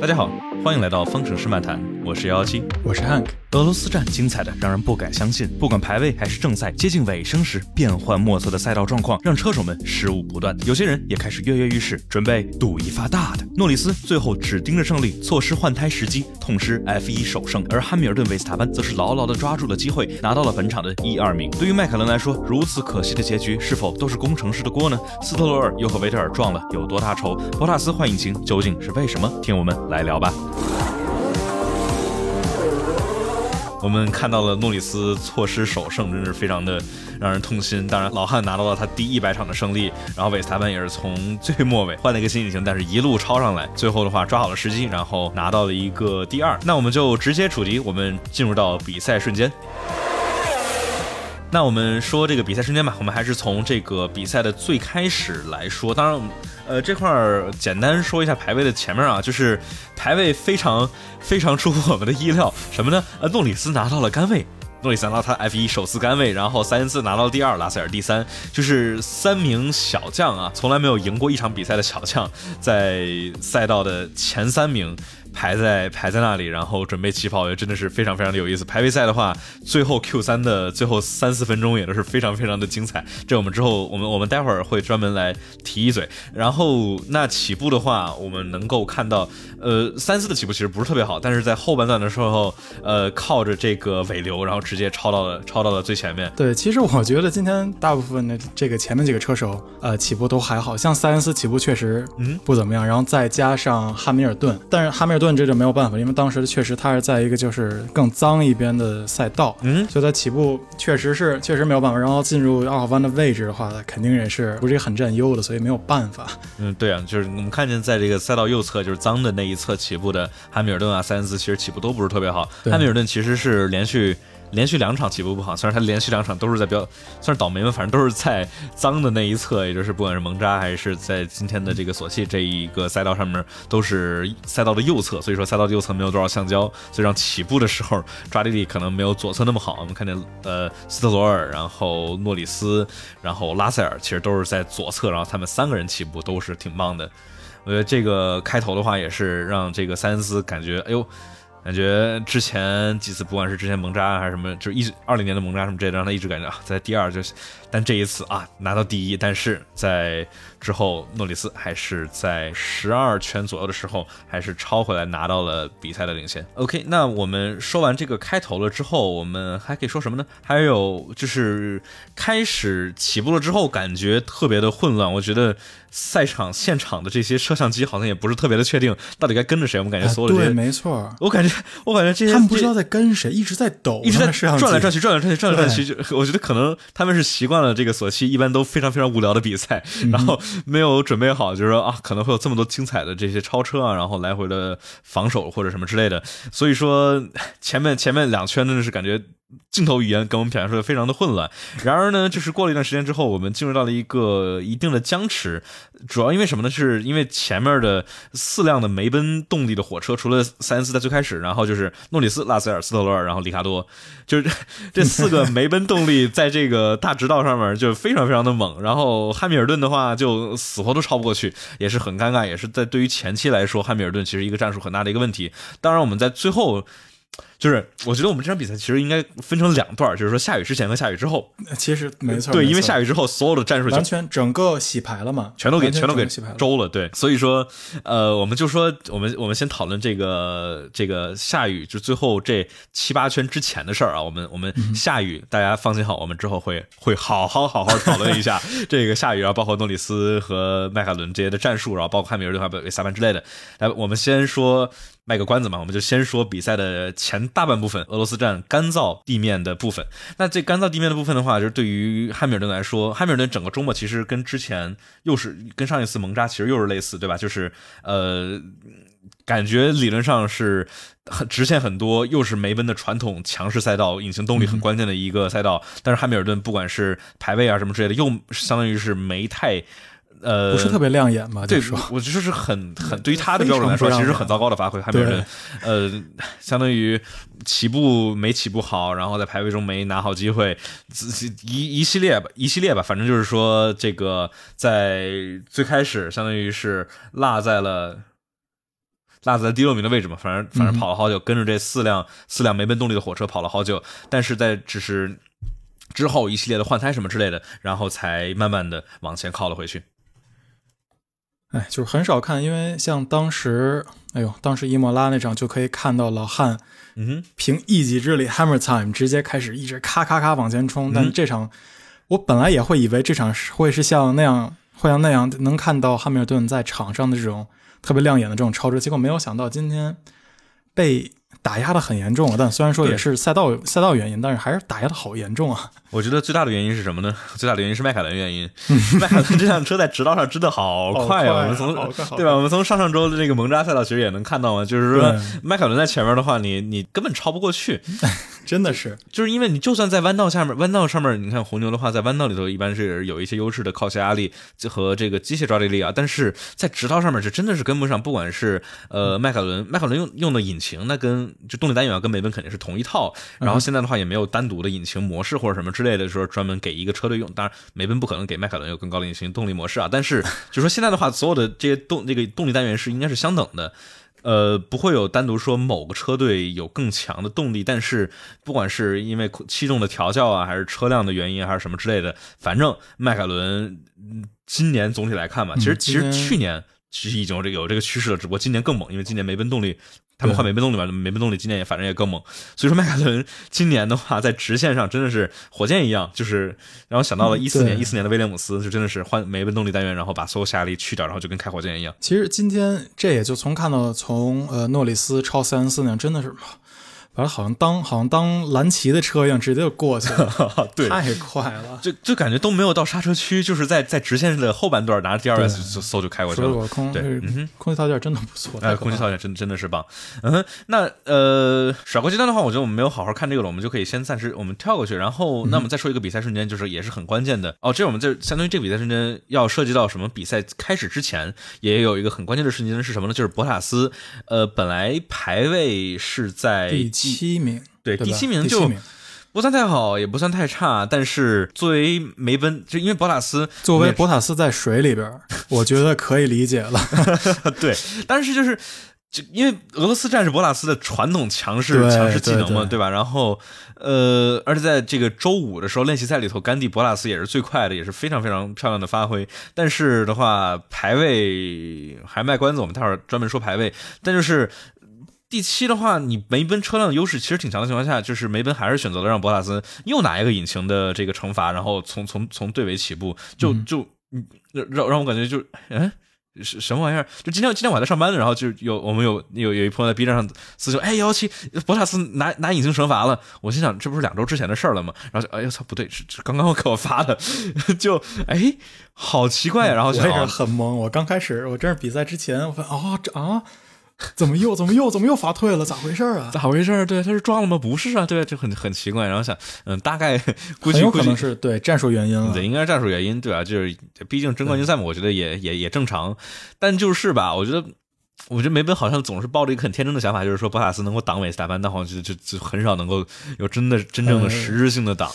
大家好，欢迎来到方程式漫谈，我是幺幺七，我是 Hank。俄罗斯站精彩的让人不敢相信，不管排位还是正赛接近尾声时变幻莫测的赛道状况，让车手们失误不断。有些人也开始跃跃欲试，准备赌一发大的。诺里斯最后只盯着胜利，错失换胎时机，痛失 F1 首胜；而汉密尔顿、维斯塔潘则是牢牢地抓住了机会，拿到了本场的一二名。对于迈凯伦来说，如此可惜的结局，是否都是工程师的锅呢？斯特罗尔又和维特尔撞了，有多大仇？博塔斯换引擎究竟是为什么？听我们来聊吧。我们看到了诺里斯错失首胜，真是非常的让人痛心。当然，老汉拿到了他第一百场的胜利，然后韦斯塔潘也是从最末尾换了一个新引擎，但是一路超上来，最后的话抓好了时机，然后拿到了一个第二。那我们就直接主题，我们进入到比赛瞬间。那我们说这个比赛瞬间吧，我们还是从这个比赛的最开始来说。当然，呃，这块儿简单说一下排位的前面啊，就是排位非常非常出乎我们的意料，什么呢？呃，诺里斯拿到了杆位，诺里斯拿到他 F1 首次杆位，然后塞恩斯拿到第二，拉塞尔第三，就是三名小将啊，从来没有赢过一场比赛的小将，在赛道的前三名。排在排在那里，然后准备起跑，也真的是非常非常的有意思。排位赛的话，最后 Q 三的最后三四分钟也都是非常非常的精彩。这我们之后我们我们待会儿会专门来提一嘴。然后那起步的话，我们能够看到，呃，三四的起步其实不是特别好，但是在后半段的时候，呃，靠着这个尾流，然后直接超到了超到了最前面。对，其实我觉得今天大部分的这个前面几个车手，呃，起步都还好，像塞恩斯起步确实嗯不怎么样，然后再加上汉密尔顿，但是汉密尔。顿这就没有办法，因为当时确实他是在一个就是更脏一边的赛道，嗯，所以他起步确实是确实没有办法。然后进入二号弯的位置的话，肯定也是不是很占优的，所以没有办法。嗯，对啊，就是我们看见在这个赛道右侧就是脏的那一侧起步的汉密尔顿啊、塞恩斯，其实起步都不是特别好。汉密尔顿其实是连续。连续两场起步不好，虽然他连续两场都是在比较算是倒霉吧，反正都是在脏的那一侧，也就是不管是蒙扎还是在今天的这个索契这一个赛道上面，都是赛道的右侧，所以说赛道右侧没有多少橡胶，所以让起步的时候抓地力可能没有左侧那么好。我们看见呃斯特罗尔，然后诺里斯，然后拉塞尔，其实都是在左侧，然后他们三个人起步都是挺棒的。我觉得这个开头的话也是让这个塞恩斯感觉，哎呦。感觉之前几次，不管是之前蒙扎还是什么，就是一直二零年的蒙扎什么之类的，让他一直感觉啊，在第二就，但这一次啊拿到第一，但是在之后诺里斯还是在十二圈左右的时候，还是超回来拿到了比赛的领先。OK，那我们说完这个开头了之后，我们还可以说什么呢？还有就是开始起步了之后，感觉特别的混乱。我觉得。赛场现场的这些摄像机好像也不是特别的确定，到底该跟着谁？我们感觉所有的对，没错。我感觉，我感觉这些他们不知道在跟谁，一直在抖，一直在转来转去，转来转去，转来转去。就我觉得可能他们是习惯了这个索契一般都非常非常无聊的比赛，然后没有准备好，就是说啊，可能会有这么多精彩的这些超车啊，然后来回的防守或者什么之类的。所以说前面前面两圈真的是感觉。镜头语言给我们表现出来非常的混乱。然而呢，就是过了一段时间之后，我们进入到了一个一定的僵持。主要因为什么呢？是因为前面的四辆的梅奔动力的火车，除了塞恩斯在最开始，然后就是诺里斯、拉塞尔、斯特罗尔，然后里卡多，就是这四个梅奔动力在这个大直道上面就非常非常的猛。然后汉密尔顿的话就死活都超不过去，也是很尴尬。也是在对于前期来说，汉密尔顿其实一个战术很大的一个问题。当然，我们在最后。就是我觉得我们这场比赛其实应该分成两段，就是说下雨之前和下雨之后。其实没错，对，因为下雨之后所有的战术完全整个洗牌了嘛，全都给全都给周了。对，所以说呃，我们就说我们我们先讨论这个这个下雨，就最后这七八圈之前的事儿啊。我们我们下雨，大家放心好，我们之后会会好好好好讨论一下 这个下雨，然后包括诺里斯和迈凯伦这些的战术，然后包括汉密尔顿和维萨班之类的。来，我们先说。卖个关子嘛，我们就先说比赛的前大半部分，俄罗斯站干燥地面的部分。那这干燥地面的部分的话，就是对于汉密尔顿来说，汉密尔顿整个周末其实跟之前又是跟上一次蒙扎其实又是类似，对吧？就是呃，感觉理论上是很直线很多，又是梅奔的传统强势赛道，引擎动力很关键的一个赛道。但是汉密尔顿不管是排位啊什么之类的，又相当于是没太。呃，不是特别亮眼嘛？对，我觉得是很很对于他的标准来说，其实很糟糕的发挥。还没有人，呃，相当于起步没起步好，然后在排位中没拿好机会，一一系列吧，一系列吧，反正就是说，这个在最开始相当于是落在了。落在第六名的位置嘛，反正反正跑了好久，跟着这四辆四辆没奔动力的火车跑了好久，但是在只是之后一系列的换胎什么之类的，然后才慢慢的往前靠了回去。哎，就是很少看，因为像当时，哎呦，当时伊莫拉那场就可以看到老汉，嗯，凭一己之力，Hammer Time 直接开始一直咔咔咔往前冲。但这场，我本来也会以为这场会是像那样，会像那样能看到汉密尔顿在场上的这种特别亮眼的这种超车，结果没有想到今天被。打压的很严重啊，但虽然说也是赛道赛道原因，但是还是打压的好严重啊。我觉得最大的原因是什么呢？最大的原因是迈凯伦原因。迈凯伦这辆车在直道上真的好快啊！我们从对吧？我们从上上周的那个蒙扎赛道其实也能看到嘛，就是说迈凯伦在前面的话，你你根本超不过去，真的是。就是因为你就算在弯道下面，弯道上面，你看红牛的话，在弯道里头一般是有一些优势的，靠下压力和这个机械抓地力啊，但是在直道上面是真的是跟不上。不管是呃迈凯伦，迈凯伦用用的引擎，那跟就动力单元跟梅奔肯定是同一套。然后现在的话也没有单独的引擎模式或者什么之类的，说专门。给一个车队用，当然梅奔不可能给迈凯伦有更高的引擎动力模式啊。但是 就说现在的话，所有的这些动这个动力单元是应该是相等的，呃，不会有单独说某个车队有更强的动力。但是不管是因为气动的调教啊，还是车辆的原因，还是什么之类的，反正迈凯伦今年总体来看吧，其实其实去年其实已经有这个有这个趋势了，只不过今年更猛，因为今年梅奔动力。他们换梅奔动力吧，梅奔动力今年也反正也更猛，所以说迈凯伦今年的话在直线上真的是火箭一样，就是然后想到了一四年一四年的威廉姆斯，就真的是换梅奔动力单元，然后把所有下压力去掉，然后就跟开火箭一样。其实今天这也就从看到从呃诺里斯超三四那，真的是。反正好像当好像当蓝旗的车一样，直接就过去了，对，太快了，就就感觉都没有到刹车区，就是在在直线的后半段拿着 DRS 就嗖就开过去了。空对，空气套件真的不错，哎，空气套件真真的是棒。嗯，那呃甩过阶段的话，我觉得我们没有好好看这个了，我们就可以先暂时我们跳过去。然后，那我们再说一个比赛瞬间，就是也是很关键的哦。这我们就相当于这个比赛瞬间要涉及到什么？比赛开始之前也有一个很关键的瞬间是什么呢？就是博塔斯，呃，本来排位是在。七名，对，第七名就不算太好，也不算太差。但是作为梅奔，就因为博塔斯，作为博塔斯在水里边，我觉得可以理解了。对，但是就是就因为俄罗斯战士博塔斯的传统强势强势技能嘛，对吧？然后呃，而且在这个周五的时候练习赛里头，甘地博塔斯也是最快的，也是非常非常漂亮的发挥。但是的话，排位还卖关子，我们待会儿专门说排位。但就是。第七的话，你梅奔车辆的优势其实挺强的情况下，就是梅奔还是选择了让博塔斯又拿一个引擎的这个惩罚，然后从从从队尾起步，就就让让我感觉就嗯，什什么玩意儿？就今天今天我还在上班呢，然后就有我们有有有一朋友在 B 站上私信，哎幺七博塔斯拿拿引擎惩罚了，我心想这不是两周之前的事儿了吗？然后就哎呀操不对，是刚刚给我发的，就哎好奇怪啊！然后我也是很懵，我刚开始我真是比赛之前我发哦这啊。怎么又怎么又怎么又罚退了？咋回事啊？咋回事？对，他是撞了吗？不是啊，对，就很很奇怪。然后想，嗯，大概估计有可能是对战术原因了，对，应该是战术原因，对吧？就是毕竟争冠军赛嘛，我觉得也也也正常。但就是吧，我觉得，我觉得梅奔好像总是抱着一个很天真的想法，就是说博塔斯能够挡韦斯塔潘，但好像就就就很少能够有真的真正的实质性的挡。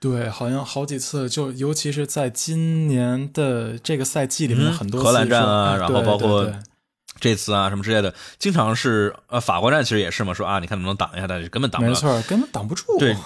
对，好像好几次，就尤其是在今年的这个赛季里面，很多荷兰站啊，然后包括。这次啊，什么之类的，经常是呃，法国站其实也是嘛，说啊，你看能不能挡一下，但是根本挡不了，没错，根本挡不住。对，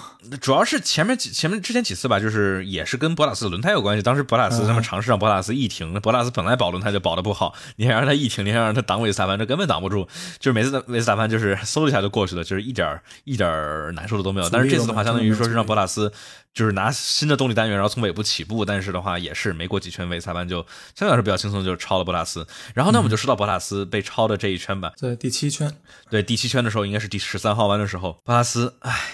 主要是前面几前面之前几次吧，就是也是跟博塔斯的轮胎有关系。当时博塔斯他们尝试让博塔斯一停，博塔斯本来保轮胎就保的不好，你还让他一停，你还让他挡韦斯塔潘，这根本挡不住。就是每次的韦斯塔潘就是嗖一下就过去了，就是一点一点难受的都没有。但是这次的话，相当于说是让博塔斯。就是拿新的动力单元，然后从尾部起步，但是的话也是没过几圈，维斯塔潘就相对来说比较轻松，就超了博塔斯。然后呢，我们就说到博塔斯被超的这一圈吧，在第七圈，对第七圈的时候，应该是第十三号弯的时候，博塔斯，唉，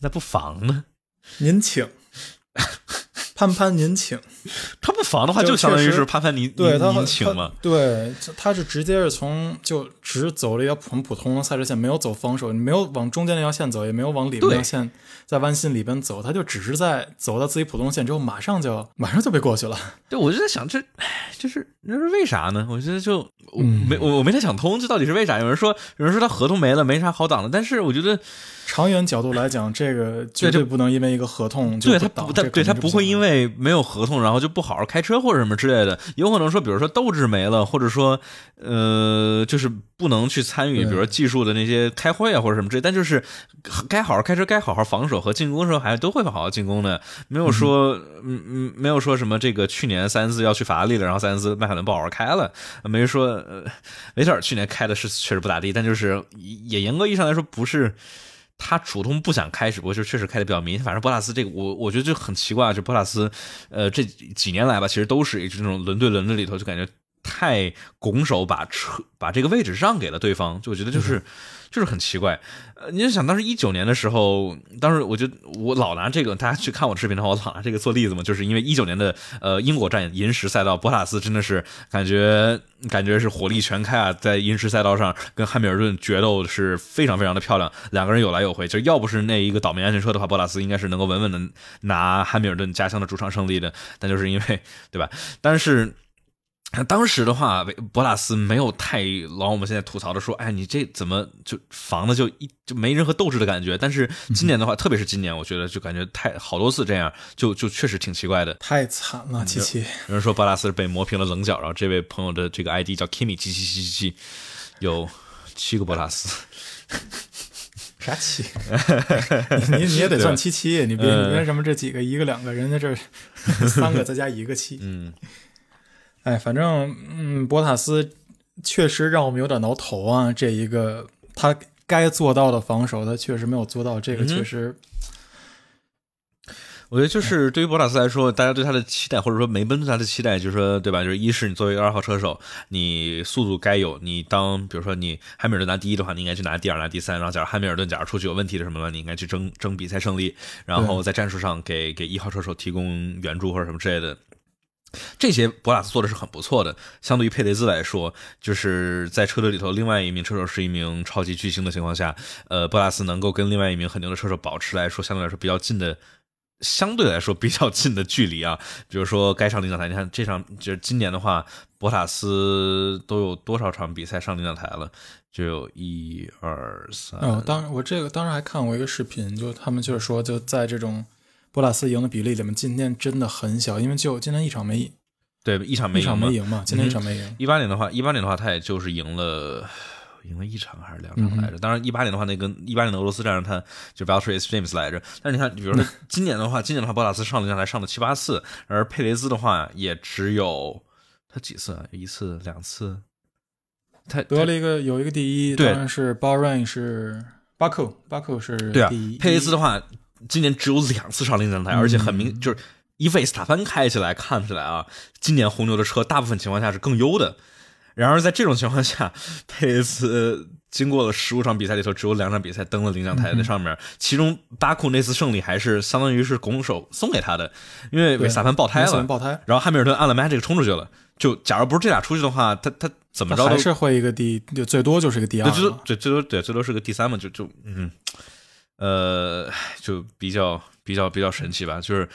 那不防呢？您请。潘潘，您请。他不防的话，就相当于是潘潘，您您请嘛。对，他是直接是从就只走了一条很普通的赛车线，没有走防守，没有往中间那条线走，也没有往里边那条线在弯心里边走，他就只是在走到自己普通线之后，马上就 马上就被过去了。对，我就在想，这就是那是为啥呢？我觉得就没我我没太想通，这到底是为啥？有人说有人说他合同没了，没啥好挡的，但是我觉得。长远角度来讲，这个绝对不能因为一个合同就对他不，他对他不会因为没有合同，然后就不好好开车或者什么之类的。有可能说，比如说斗志没了，或者说呃，就是不能去参与，比如说技术的那些开会啊或者什么之类。但就是该好好开车，该好好防守和进攻的时候，还都会好好进攻的。没有说嗯嗯，没有说什么这个去年塞恩斯要去法拉利了，然后塞恩斯迈凯伦不好好开了。没说呃，维特尔去年开的是确实不咋地，但就是也严格意义上来说不是。他主动不想开，只不过就确实开的比较明显。反正博塔斯这个，我我觉得就很奇怪，就博塔斯，呃，这几年来吧，其实都是这种轮对轮的里头，就感觉太拱手把车把这个位置让给了对方，就我觉得就是。就是很奇怪，呃，你就想当时一九年的时候，当时我就我老拿这个，大家去看我视频的话，我老拿这个做例子嘛，就是因为一九年的呃英国站银石赛道，博塔斯真的是感觉感觉是火力全开啊，在银石赛道上跟汉密尔顿决斗是非常非常的漂亮，两个人有来有回，就要不是那一个倒霉安全车的话，博塔斯应该是能够稳稳的拿汉密尔顿家乡的主场胜利的，但就是因为对吧？但是。当时的话，博拉斯没有太老我们现在吐槽的说，哎，你这怎么就防的就一就没任何斗志的感觉？但是今年的话，特别是今年，我觉得就感觉太好多次这样，就就确实挺奇怪的，太惨了。七七有人说博拉斯是被磨平了棱角，然后这位朋友的这个 ID 叫 Kimi 七七七七七，有七个博拉斯，啥七？你你也得算七七，你别你为什么这几个一个两个人家这三个再加一个七？嗯。哎，反正嗯，博塔斯确实让我们有点挠头啊。这一个他该做到的防守，他确实没有做到。这个确实，我觉得就是对于博塔斯来说，大家对他的期待，或者说梅奔对他的期待，就是说，对吧？就是一是你作为一个二号车手，你速度该有。你当比如说你汉密尔顿拿第一的话，你应该去拿第二、拿第三。然后假如汉密尔顿假如出去有问题的什么了，你应该去争争比赛胜利，然后在战术上给给一号车手提供援助或者什么之类的。这些博拉斯做的是很不错的，相对于佩雷兹来说，就是在车队里头，另外一名车手是一名超级巨星的情况下，呃，博拉斯能够跟另外一名很牛的车手保持来说相对来说比较近的，相对来说比较近的距离啊。比如说该上领奖台，你看这场就是今年的话，博塔斯都有多少场比赛上领奖台了？就有一二三。哦，当然我这个当时还看过一个视频，就他们就是说就在这种。博拉斯赢的比例里面，今天真的很小，因为就今天一场没赢，对，一场没赢，一场没赢嘛，今天一场没赢。一八年的话，一八年的话，他也就是赢了，赢了一场还是两场来着？当然，一八年的话，那跟一八年的俄罗斯战上，他就 Valtteri James 来着。但是你看，比如说 今年的话，今年的话，博拉斯上了下来上了七八次，而佩雷兹的话也只有他几次？一次、两次，他得了一个有一个第一，当然是 b a r a n 是巴克，巴克是对啊，佩雷兹的话。今年只有两次上领奖台，而且很明就是伊费斯塔潘开起来看起来啊，今年红牛的车大部分情况下是更优的。然而在这种情况下，佩雷斯经过了十五场比赛里头，只有两场比赛登了领奖台的上面，其中巴库那次胜利还是相当于是拱手送给他的，因为维斯塔潘爆胎了，爆胎，然后汉密尔顿按了 Magic 冲出去了。就假如不是这俩出去的话，他他怎么着还是会一个第，就最多就是个第二，最多最最多对最多是个第三嘛，就就嗯。呃，就比较比较比较神奇吧。就是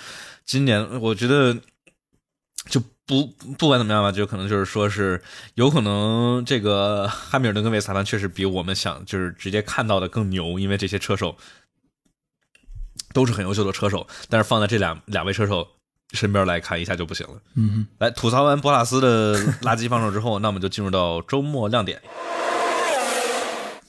今年，我觉得就不不管怎么样吧，就可能就是说是有可能这个 汉密尔顿跟维斯塔潘确实比我们想就是直接看到的更牛，因为这些车手都是很优秀的车手。但是放在这两两位车手身边来看，一下就不行了。嗯，来吐槽完博拉斯的垃圾防守之后，那我们就进入到周末亮点。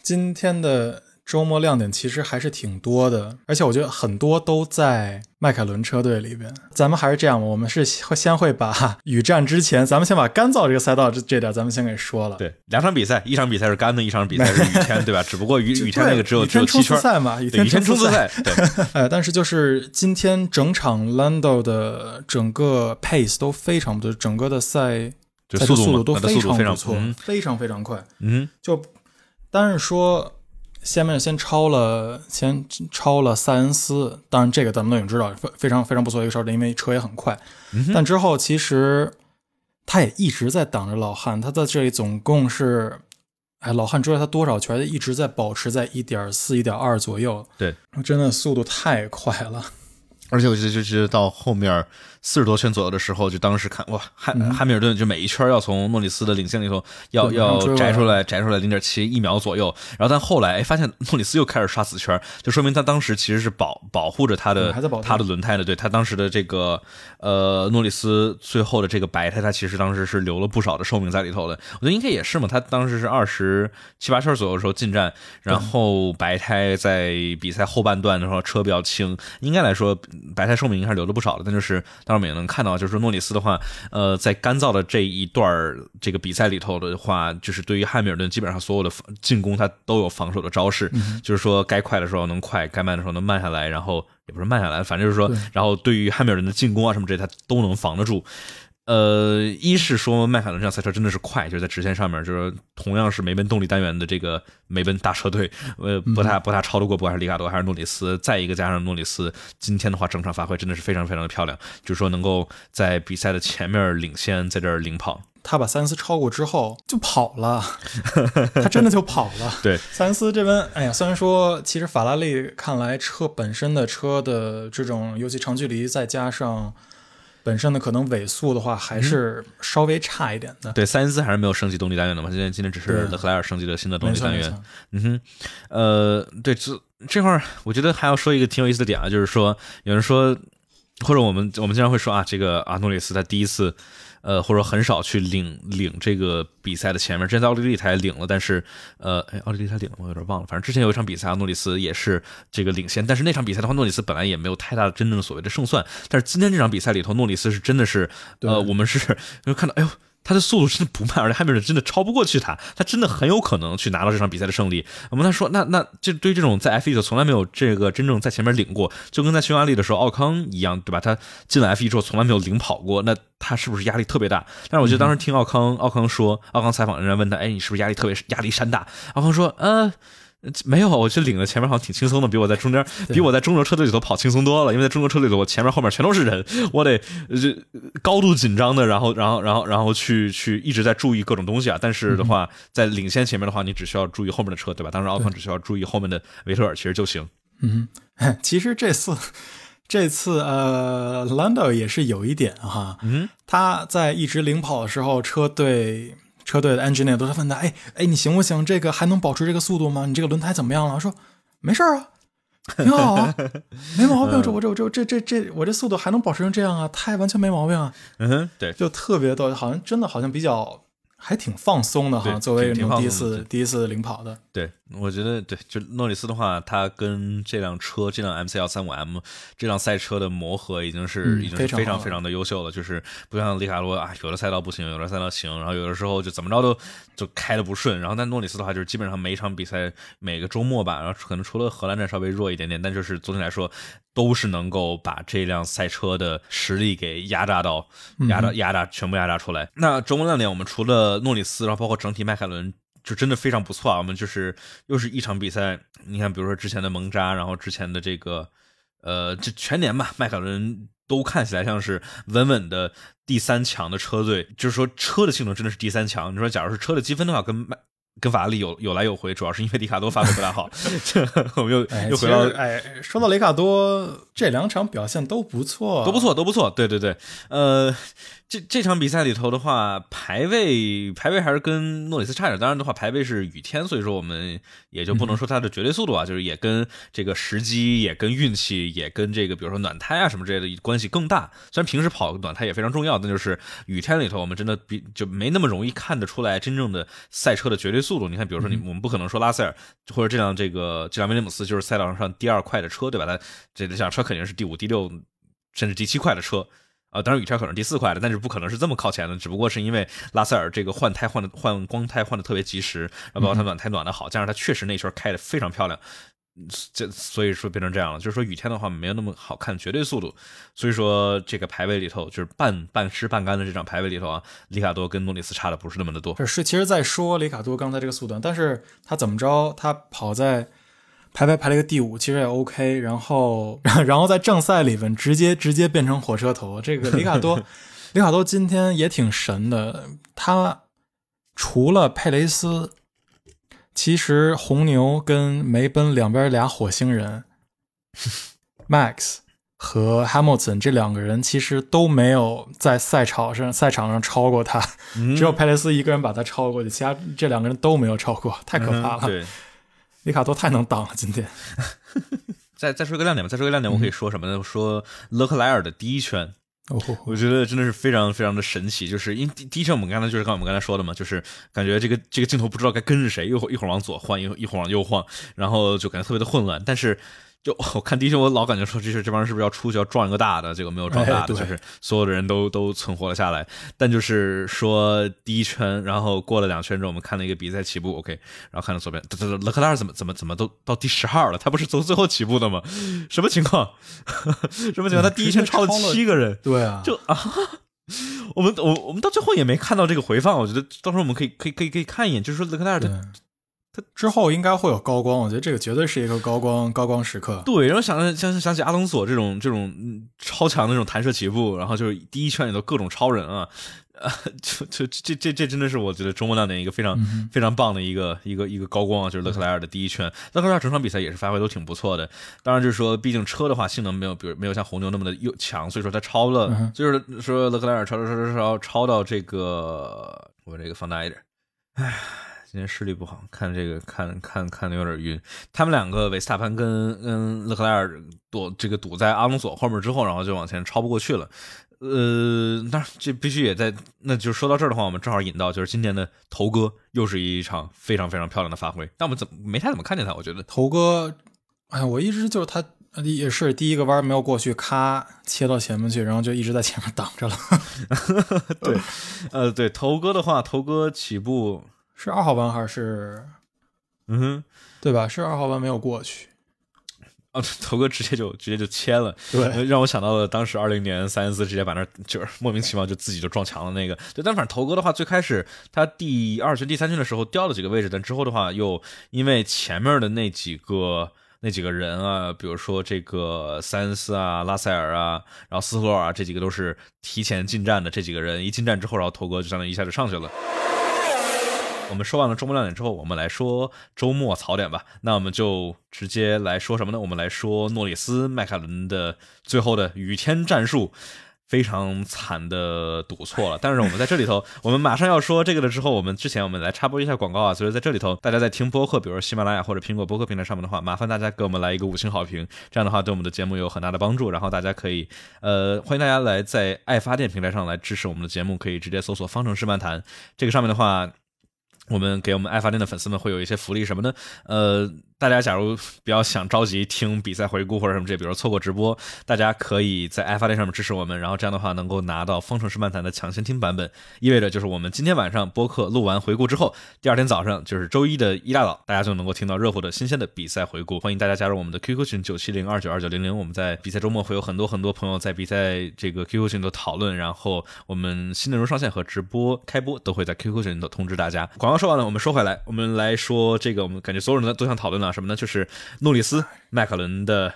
今天的。周末亮点其实还是挺多的，而且我觉得很多都在迈凯伦车队里边。咱们还是这样吧，我们是会先会把 雨战之前，咱们先把干燥这个赛道这这点咱们先给说了。对，两场比赛，一场比赛是干的，一场比赛是雨天，对吧？只不过雨雨天那个只有只有七圈赛嘛，雨天冲刺赛。对，哎，但是就是今天整场 Lando 的整个 pace 都非常不错，整个的赛就速度都非常不错，非常非常快。嗯，就但是说。下面先超了，先超了塞恩斯，当然这个咱们都已经知道，非非常非常不错的一个事儿，因为车也很快。但之后其实他也一直在挡着老汉，他在这里总共是，哎，老汉追了他多少圈，一直在保持在一点四、一点二左右。对，真的速度太快了。而且我觉得就是到后面四十多圈左右的时候，就当时看哇，汉汉密尔顿就每一圈要从诺里斯的领先里头要要摘出来摘出来零点七一秒左右，然后但后来哎发现诺里斯又开始刷死圈，就说明他当时其实是保保护着他的他的轮胎的，对他当时的这个呃诺里斯最后的这个白胎，他其实当时是留了不少的寿命在里头的。我觉得应该也是嘛，他当时是二十七八圈左右的时候进站，然后白胎在比赛后半段的时候车比较轻，应该来说。白胎寿命应该是留了不少的，但就是当然我们也能看到，就是说诺里斯的话，呃，在干燥的这一段这个比赛里头的话，就是对于汉密尔顿基本上所有的进攻他都有防守的招式，就是说该快的时候能快，该慢的时候能慢下来，然后也不是慢下来，反正就是说，然后对于汉密尔顿的进攻啊什么这些，他都能防得住。呃，一是说迈凯伦这辆赛车真的是快，就是在直线上面，就是同样是梅奔动力单元的这个梅奔大车队，呃，不太不太超得过，不管是里卡多还是诺里斯。再一个加上诺里斯今天的话，整场发挥真的是非常非常的漂亮，就是说能够在比赛的前面领先，在这儿领跑。他把塞恩斯超过之后就跑了，他真的就跑了。对，塞恩斯这边，哎呀，虽然说其实法拉利看来车本身的车的这种尤其长距离，再加上。本身的可能尾速的话还是稍微差一点的。对，塞恩斯还是没有升级动力单元的嘛？今天今天只是勒克莱尔升级了新的动力单元。嗯哼，呃，对，这这块儿我觉得还要说一个挺有意思的点啊，就是说有人说，或者我们我们经常会说啊，这个阿诺里斯他第一次。呃，或者很少去领领这个比赛的前面，之前在奥地利他也领了，但是呃，哎，奥地利他领了，我有点忘了。反正之前有一场比赛，诺里斯也是这个领先，但是那场比赛的话，诺里斯本来也没有太大的真正的所谓的胜算。但是今天这场比赛里头，诺里斯是真的是，呃，我们是 看到，哎呦。他的速度真的不慢，而且汉密尔顿真的超不过去他，他真的很有可能去拿到这场比赛的胜利。我们他说，那那这对于这种在 F 一的从来没有这个真正在前面领过，就跟在匈牙利的时候奥康一样，对吧？他进了 F 一之后从来没有领跑过，那他是不是压力特别大？但是我觉得当时听奥康，奥康说，奥康采访人家问他，哎，你是不是压力特别压力山大？奥康说，呃。没有，我去领了前面好像挺轻松的，比我在中间，比我在中国车队里头跑轻松多了。因为在中国车队里头，我前面后面全都是人，我得这高度紧张的，然后然后然后然后去去一直在注意各种东西啊。但是的话，在领先前面的话，你只需要注意后面的车，对吧？当时奥康只需要注意后面的维特尔，其实就行。嗯，其实这次这次呃，Lando 也是有一点哈，嗯，他在一直领跑的时候，车队。车队的 engineer 都在问他，哎哎，你行不行？这个还能保持这个速度吗？你这个轮胎怎么样了？说没事儿啊，挺好啊，没毛病。这我这我这这这这我这速度还能保持成这样啊？胎完全没毛病啊。嗯哼，对，就特别逗，好像真的好像比较。还挺放松的哈，作为第一次第一次领跑的，对我觉得对，就诺里斯的话，他跟这辆车这辆 M C 幺三五 M 这辆赛车的磨合已经是已经是非常非常的优秀了，就是不像里卡罗啊，有的赛道不行，有的赛道行，然后有的时候就怎么着都就开的不顺，然后但诺里斯的话就是基本上每一场比赛每个周末吧，然后可能除了荷兰站稍微弱一点点，但就是总体来说。都是能够把这辆赛车的实力给压榨到，压榨压榨全部压榨出来。那周末亮点，我们除了诺里斯，然后包括整体迈凯伦，就真的非常不错啊。我们就是又是一场比赛，你看，比如说之前的蒙扎，然后之前的这个，呃，这全年吧，迈凯伦都看起来像是稳稳的第三强的车队，就是说车的性能真的是第三强。你说，假如是车的积分的话，跟迈。跟法拉利有有来有回，主要是因为里卡多发挥不太好。我们又又回到哎，说到雷卡多，这两场表现都不错，都不错，都不错。对对对，呃。这这场比赛里头的话，排位排位还是跟诺里斯差点。当然的话，排位是雨天，所以说我们也就不能说它的绝对速度啊，就是也跟这个时机，也跟运气，也跟这个比如说暖胎啊什么之类的关系更大。虽然平时跑暖胎也非常重要，但就是雨天里头，我们真的比就没那么容易看得出来真正的赛车的绝对速度。你看，比如说你我们不可能说拉塞尔或者这辆这个这辆威廉姆斯就是赛道上第二快的车，对吧？它这辆车肯定是第五、第六甚至第七快的车。啊，当然雨天可能第四块的，但是不可能是这么靠前的，只不过是因为拉塞尔这个换胎换的换光胎换的特别及时，然后包括他暖胎暖的好，加上他确实那圈开的非常漂亮，这所以说变成这样了。就是说雨天的话没有那么好看绝对速度，所以说这个排位里头就是半半湿半干的这场排位里头啊，里卡多跟诺里斯差的不是那么的多。是，其实，在说里卡多刚才这个速度，但是他怎么着，他跑在。排排排了一个第五，其实也 OK。然后，然后在正赛里边直接直接变成火车头。这个里卡多，里卡多今天也挺神的。他除了佩雷斯，其实红牛跟梅奔两边俩火星人，Max 和 Hamilton 这两个人其实都没有在赛场上赛场上超过他，只有佩雷斯一个人把他超过去，其他这两个人都没有超过，太可怕了。对，里卡多太能挡了，今天。再 再说一个亮点吧，再说一个亮点，我可以说什么呢？说勒克莱尔的第一圈。哦，我觉得真的是非常非常的神奇，就是因为第第一圈我们刚才就是刚我们刚才说的嘛，就是感觉这个这个镜头不知道该跟着谁，一会儿一会儿往左晃，一会一会儿往右晃，然后就感觉特别的混乱，但是。就我看第一圈，我老感觉说这是这帮人是不是要出去要撞一个大的，结果没有撞大的，就是所有的人都都存活了下来。但就是说第一圈，然后过了两圈之后，我们看了一个比赛起步，OK，然后看到左边，勒克莱尔怎么怎么怎么都到第十号了？他不是从最后起步的吗？什么情况？什么情况？他第一圈超了七个人，对啊，就啊，我们我我们到最后也没看到这个回放，我觉得到时候我们可以可以可以可以看一眼，就是说勒克莱尔的。他之后应该会有高光，我觉得这个绝对是一个高光高光时刻。对，然后想想想起阿隆索这种这种超强的那种弹射起步，然后就是第一圈里头各种超人啊，啊，就就这这这真的是我觉得周末亮点一个非常非常棒的一个一个一个高光啊，就是勒克莱尔的第一圈。勒克莱尔整场比赛也是发挥都挺不错的，当然就是说，毕竟车的话性能没有，比如没有像红牛那么的又强，所以说他超了，就是说勒克莱尔超超超超超超到这个，我这个放大一点，唉。今天视力不好，看这个看看看的有点晕。他们两个维斯塔潘跟跟勒克莱尔躲这个堵在阿隆索后面之后，然后就往前超不过去了。呃，但是这必须也在，那就说到这儿的话，我们正好引到就是今年的头哥又是一场非常非常漂亮的发挥。但我们怎么没太怎么看见他？我觉得头哥，哎，我一直就是他也是第一个弯没有过去，咔切到前面去，然后就一直在前面挡着了。对，呃，对头哥的话，头哥起步。是二号弯还是，嗯哼，对吧？是二号弯没有过去，啊，头哥直接就直接就切了，对，让我想到了当时二零年塞恩斯直接把那就是莫名其妙就自己就撞墙了那个，对，但反正头哥的话，最开始他第二圈、第三圈的时候掉了几个位置，但之后的话又因为前面的那几个那几个人啊，比如说这个塞恩斯啊、拉塞尔啊，然后斯托尔啊，这几个都是提前进站的，这几个人一进站之后，然后头哥就相当于一下就上去了。我们说完了周末亮点之后，我们来说周末槽点吧。那我们就直接来说什么呢？我们来说诺里斯迈凯伦的最后的雨天战术，非常惨的赌错了。但是我们在这里头，我们马上要说这个了之后，我们之前我们来插播一下广告啊。所以在这里头，大家在听播客，比如说喜马拉雅或者苹果播客平台上面的话，麻烦大家给我们来一个五星好评，这样的话对我们的节目有很大的帮助。然后大家可以，呃，欢迎大家来在爱发电平台上来支持我们的节目，可以直接搜索“方程式漫谈”这个上面的话。我们给我们爱发电的粉丝们会有一些福利什么呢？呃。大家假如比较想着急听比赛回顾或者什么这，比如错过直播，大家可以在爱发电上面支持我们，然后这样的话能够拿到方程式漫谈的抢先听版本，意味着就是我们今天晚上播客录完回顾之后，第二天早上就是周一的一大早，大家就能够听到热乎的新鲜的比赛回顾。欢迎大家加入我们的 QQ 群九七零二九二九零零，我们在比赛周末会有很多很多朋友在比赛这个 QQ 群的讨论，然后我们新内容上线和直播开播都会在 QQ 群里头通知大家。广告说完了，我们说回来，我们来说这个，我们感觉所有人都想讨论了什么呢？就是诺里斯、麦凯伦的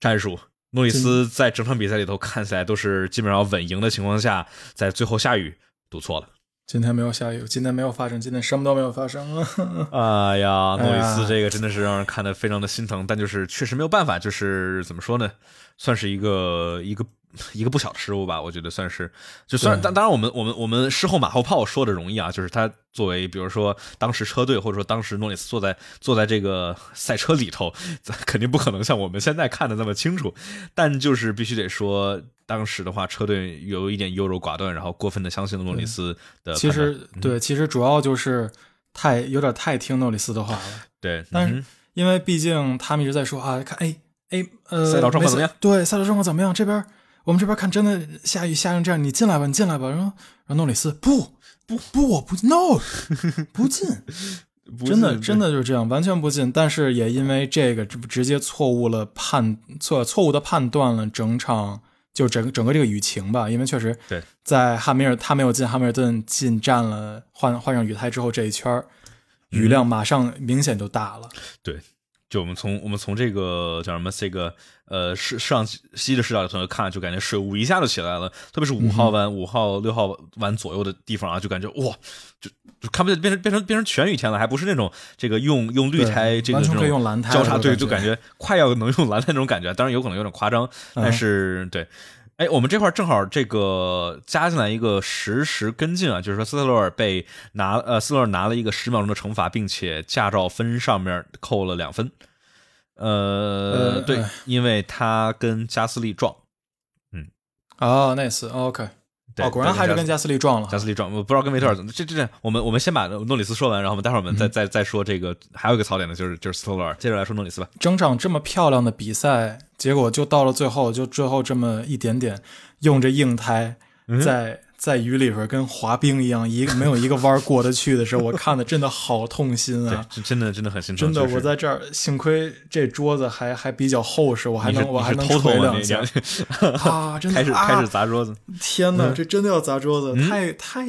战术。诺里斯在整场比赛里头看起来都是基本上稳赢的情况下，在最后下雨赌错了。今天没有下雨，今天没有发生，今天什么都没有发生啊。哎呀，诺里斯这个真的是让人看得非常的心疼，但就是确实没有办法，就是怎么说呢，算是一个一个。一个不小的失误吧，我觉得算是，就算当当然我们我们我们事后马后炮说的容易啊，就是他作为比如说当时车队或者说当时诺里斯坐在坐在这个赛车里头，肯定不可能像我们现在看的那么清楚，但就是必须得说，当时的话车队有一点优柔寡断，然后过分的相信了诺里斯的。其实对，其实主要就是太有点太听诺里斯的话了。对，但是因为毕竟他们一直在说啊，看哎哎呃赛道状况怎么样？对，赛道状况怎么样？这边。我们这边看，真的下雨下成这样，你进来吧，你进来吧。然后，然后诺里斯不不不，我不 no 不进，真的真的就是这样，完全不进。但是也因为这个，直直接错误了判错错误的判断了整场就整整个这个雨情吧。因为确实对，在汉密尔他没有进，汉密尔顿进站了，换换上雨胎之后，这一圈雨量马上明显就大了。对。就我们从我们从这个叫什么这个呃是上西的视角的同学看，就感觉水雾一下就起来了，特别是五号弯、五号、六号弯左右的地方啊，就感觉哇，就就看不见，变成变成变成全雨天了，还不是那种这个用用绿胎这个完全可以用蓝胎交叉，对，就感觉快要能用蓝胎那种感觉，当然有可能有点夸张，但是对。哎，我们这块儿正好这个加进来一个实时跟进啊，就是说斯特罗尔被拿呃斯特罗尔拿了一个十秒钟的惩罚，并且驾照分上面扣了两分。呃，对哎，因为他跟加斯利撞，嗯哦，那次 OK，果然还是跟加加斯利撞了。加斯利撞，我不知道跟维特尔怎么。这这这，我们我们先把诺里斯说完，然后我们待会儿我们再再再说这个还有一个槽点呢，就是就是斯特罗尔。接着来说诺里斯吧。整场这么漂亮的比赛，结果就到了最后，就最后这么一点点，用着硬胎，在在雨里边跟滑冰一样，一个没有一个弯过得去的时候，我看的真的好痛心啊！，这真的真的很心疼。真的，我在这儿，幸亏这桌子还还比较厚实，我还能我还能你是偷偷吗？你捶两下 啊！真的开始啊开始砸桌子。天哪，嗯这真的要砸桌子，太太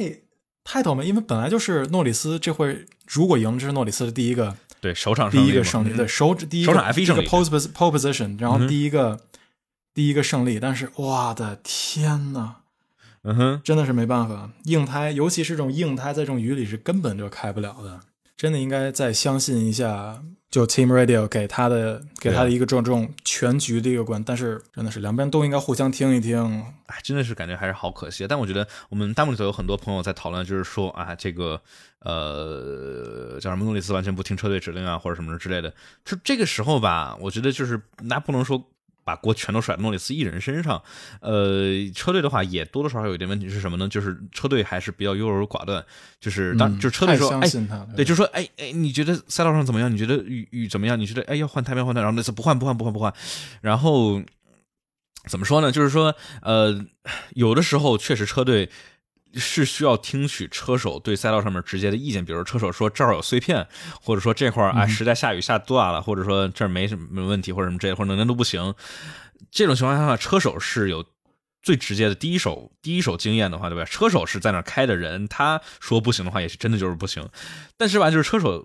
太倒霉！因为本来就是诺里斯这回如果赢，这是诺里斯的第一个对，首场第一个胜利对，首第一个首场 F1 第一个胜利 pole pos- pole position，然后第一个、第一个胜利，但是我的天呐，嗯哼，真的是没办法，硬胎，尤其是这种硬胎，在这种雨里是根本就开不了的，真的应该再相信一下，就 Team Radio 给他的给他的一个这种这种全局的一个观，但是真的是两边都应该互相听一听，哎，真的是感觉还是好可惜。但我觉得我们弹幕里头有很多朋友在讨论，就是说啊，这个呃叫什么诺里斯完全不听车队指令啊，或者什么之类的。就这个时候吧，我觉得就是那不能说。把锅全都甩到诺里斯一人身上，呃，车队的话也多多少少有一点问题是什么呢？就是车队还是比较优柔寡断，就是当、嗯就是车队说，哎，对，就是说，哎哎，你觉得赛道上怎么样？你觉得雨雨怎么样？你觉得哎要换胎没换胎？然后那次不换不换不换不换，然后怎么说呢？就是说，呃，有的时候确实车队是需要听取车手对赛道上面直接的意见，比如车手说这儿有碎片，或者说这块儿啊实在下雨下多大了，或者说这儿没什么问题，或者什么之类的，或者能见度不行。这种情况下，车手是有最直接的第一手第一手经验的话，对吧？车手是在那儿开的人，他说不行的话，也是真的就是不行。但是吧，就是车手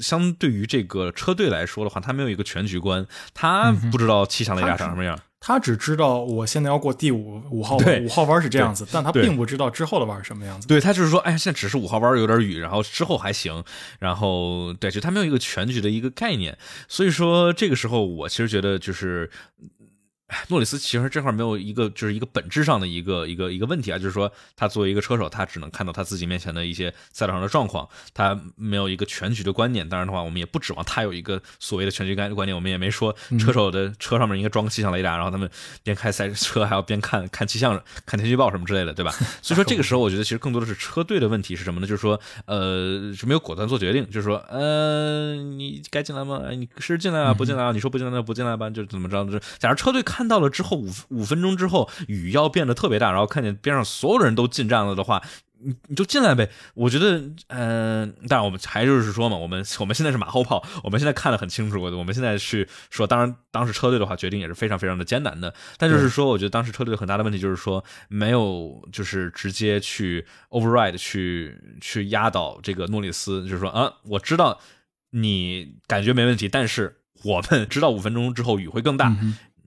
相对于这个车队来说的话，他没有一个全局观，他不知道气象雷达长什么样。他只知道我现在要过第五五号对五号弯是这样子，但他并不知道之后的弯是什么样子。对他就是说，哎，现在只是五号弯有点雨，然后之后还行，然后对，就他没有一个全局的一个概念，所以说这个时候我其实觉得就是。哎诺里斯其实这块没有一个，就是一个本质上的一个一个一个问题啊，就是说他作为一个车手，他只能看到他自己面前的一些赛道上的状况，他没有一个全局的观念。当然的话，我们也不指望他有一个所谓的全局观观念，我们也没说车手的车上面应该装个气象雷达，然后他们边开赛车还要边看看气象、看天气预报什么之类的，对吧？所以说这个时候，我觉得其实更多的是车队的问题是什么呢？就是说，呃，是没有果断做决定，就是说，呃，你该进来吗？哎你是进来啊，不进来啊？你说不进来那不进来吧，就怎么着？就是假如车队看到了之后，五五分钟之后雨要变得特别大，然后看见边上所有人都进站了的话，你你就进来呗。我觉得，嗯、但我们还就是说嘛，我们 我们现在是马后炮，我们现在看得很清楚，我们现在去说，当然当时车队的话决定也是非常非常的艰难的，但就是说，我觉得当时车队很大的问题就是说没有就是直接去 override 去去压倒这个诺里斯，就是说啊，我知道你感觉没问题，但是我们知道五分钟之后雨会更大。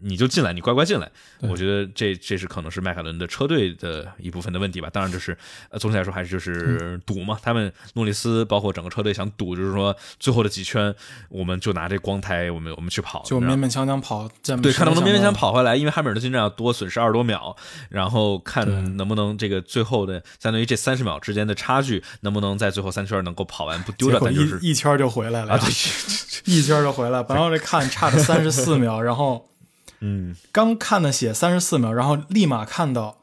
你就进来，你乖乖进来。我觉得这这是可能是迈凯伦的车队的一部分的问题吧。当然，就是呃，总体来说还是就是赌嘛。他们诺里斯包括整个车队想赌，就是说最后的几圈，我们就拿这光胎，我们我们去跑，就勉勉强强跑，对，看能不能勉勉强跑。跑回来，因为汉密尔顿进站要多损失二十多秒，然后看能不能这个最后的相当于这三十秒之间的差距，能不能在最后三圈能够跑完不丢掉，结果但就是一一圈就回来了啊，对，一圈就回来。本来我这看差了三十四秒，然后嗯，刚看的写三十四秒，然后立马看到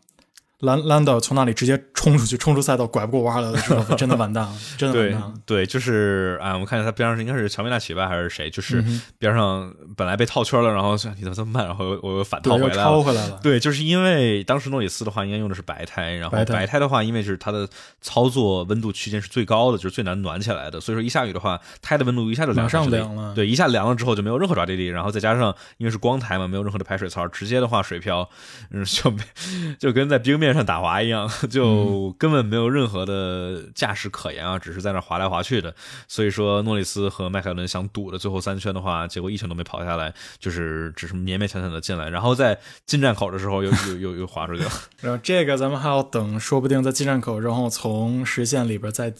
兰兰道从那里直接冲出去，冲出赛道，拐不过弯来了？真的完蛋了，真的完蛋了。对，就是啊，我们看见他边上是应该是乔梅纳奇吧，还是谁？就是嗯边上本来被套圈了，然后说你怎么这么慢，然后我又反套回来了。超回来了。对，就是因为当时诺里斯的话应该用的是白胎，然后白胎的话，因为是它的操作温度区间是最高的，就是最难暖起来的，所以说一下雨的话，胎的温度一下就凉上凉了对，一下凉了之后就没有任何抓地力，然后再加上因为是光台嘛，没有任何的排水槽，直接的话水漂，嗯，就就跟在冰面面上打滑一样，就根本没有任何的驾驶可言啊，只是在那滑来滑去的。所以说，诺里斯和迈凯伦想赌的最后三圈的话，结果一圈都没跑下来，就是只是勉勉强强的进来，然后在进站口的时候又又又又滑出去了。然后这个咱们还要等，说不定在进站口，然后从实线里边再。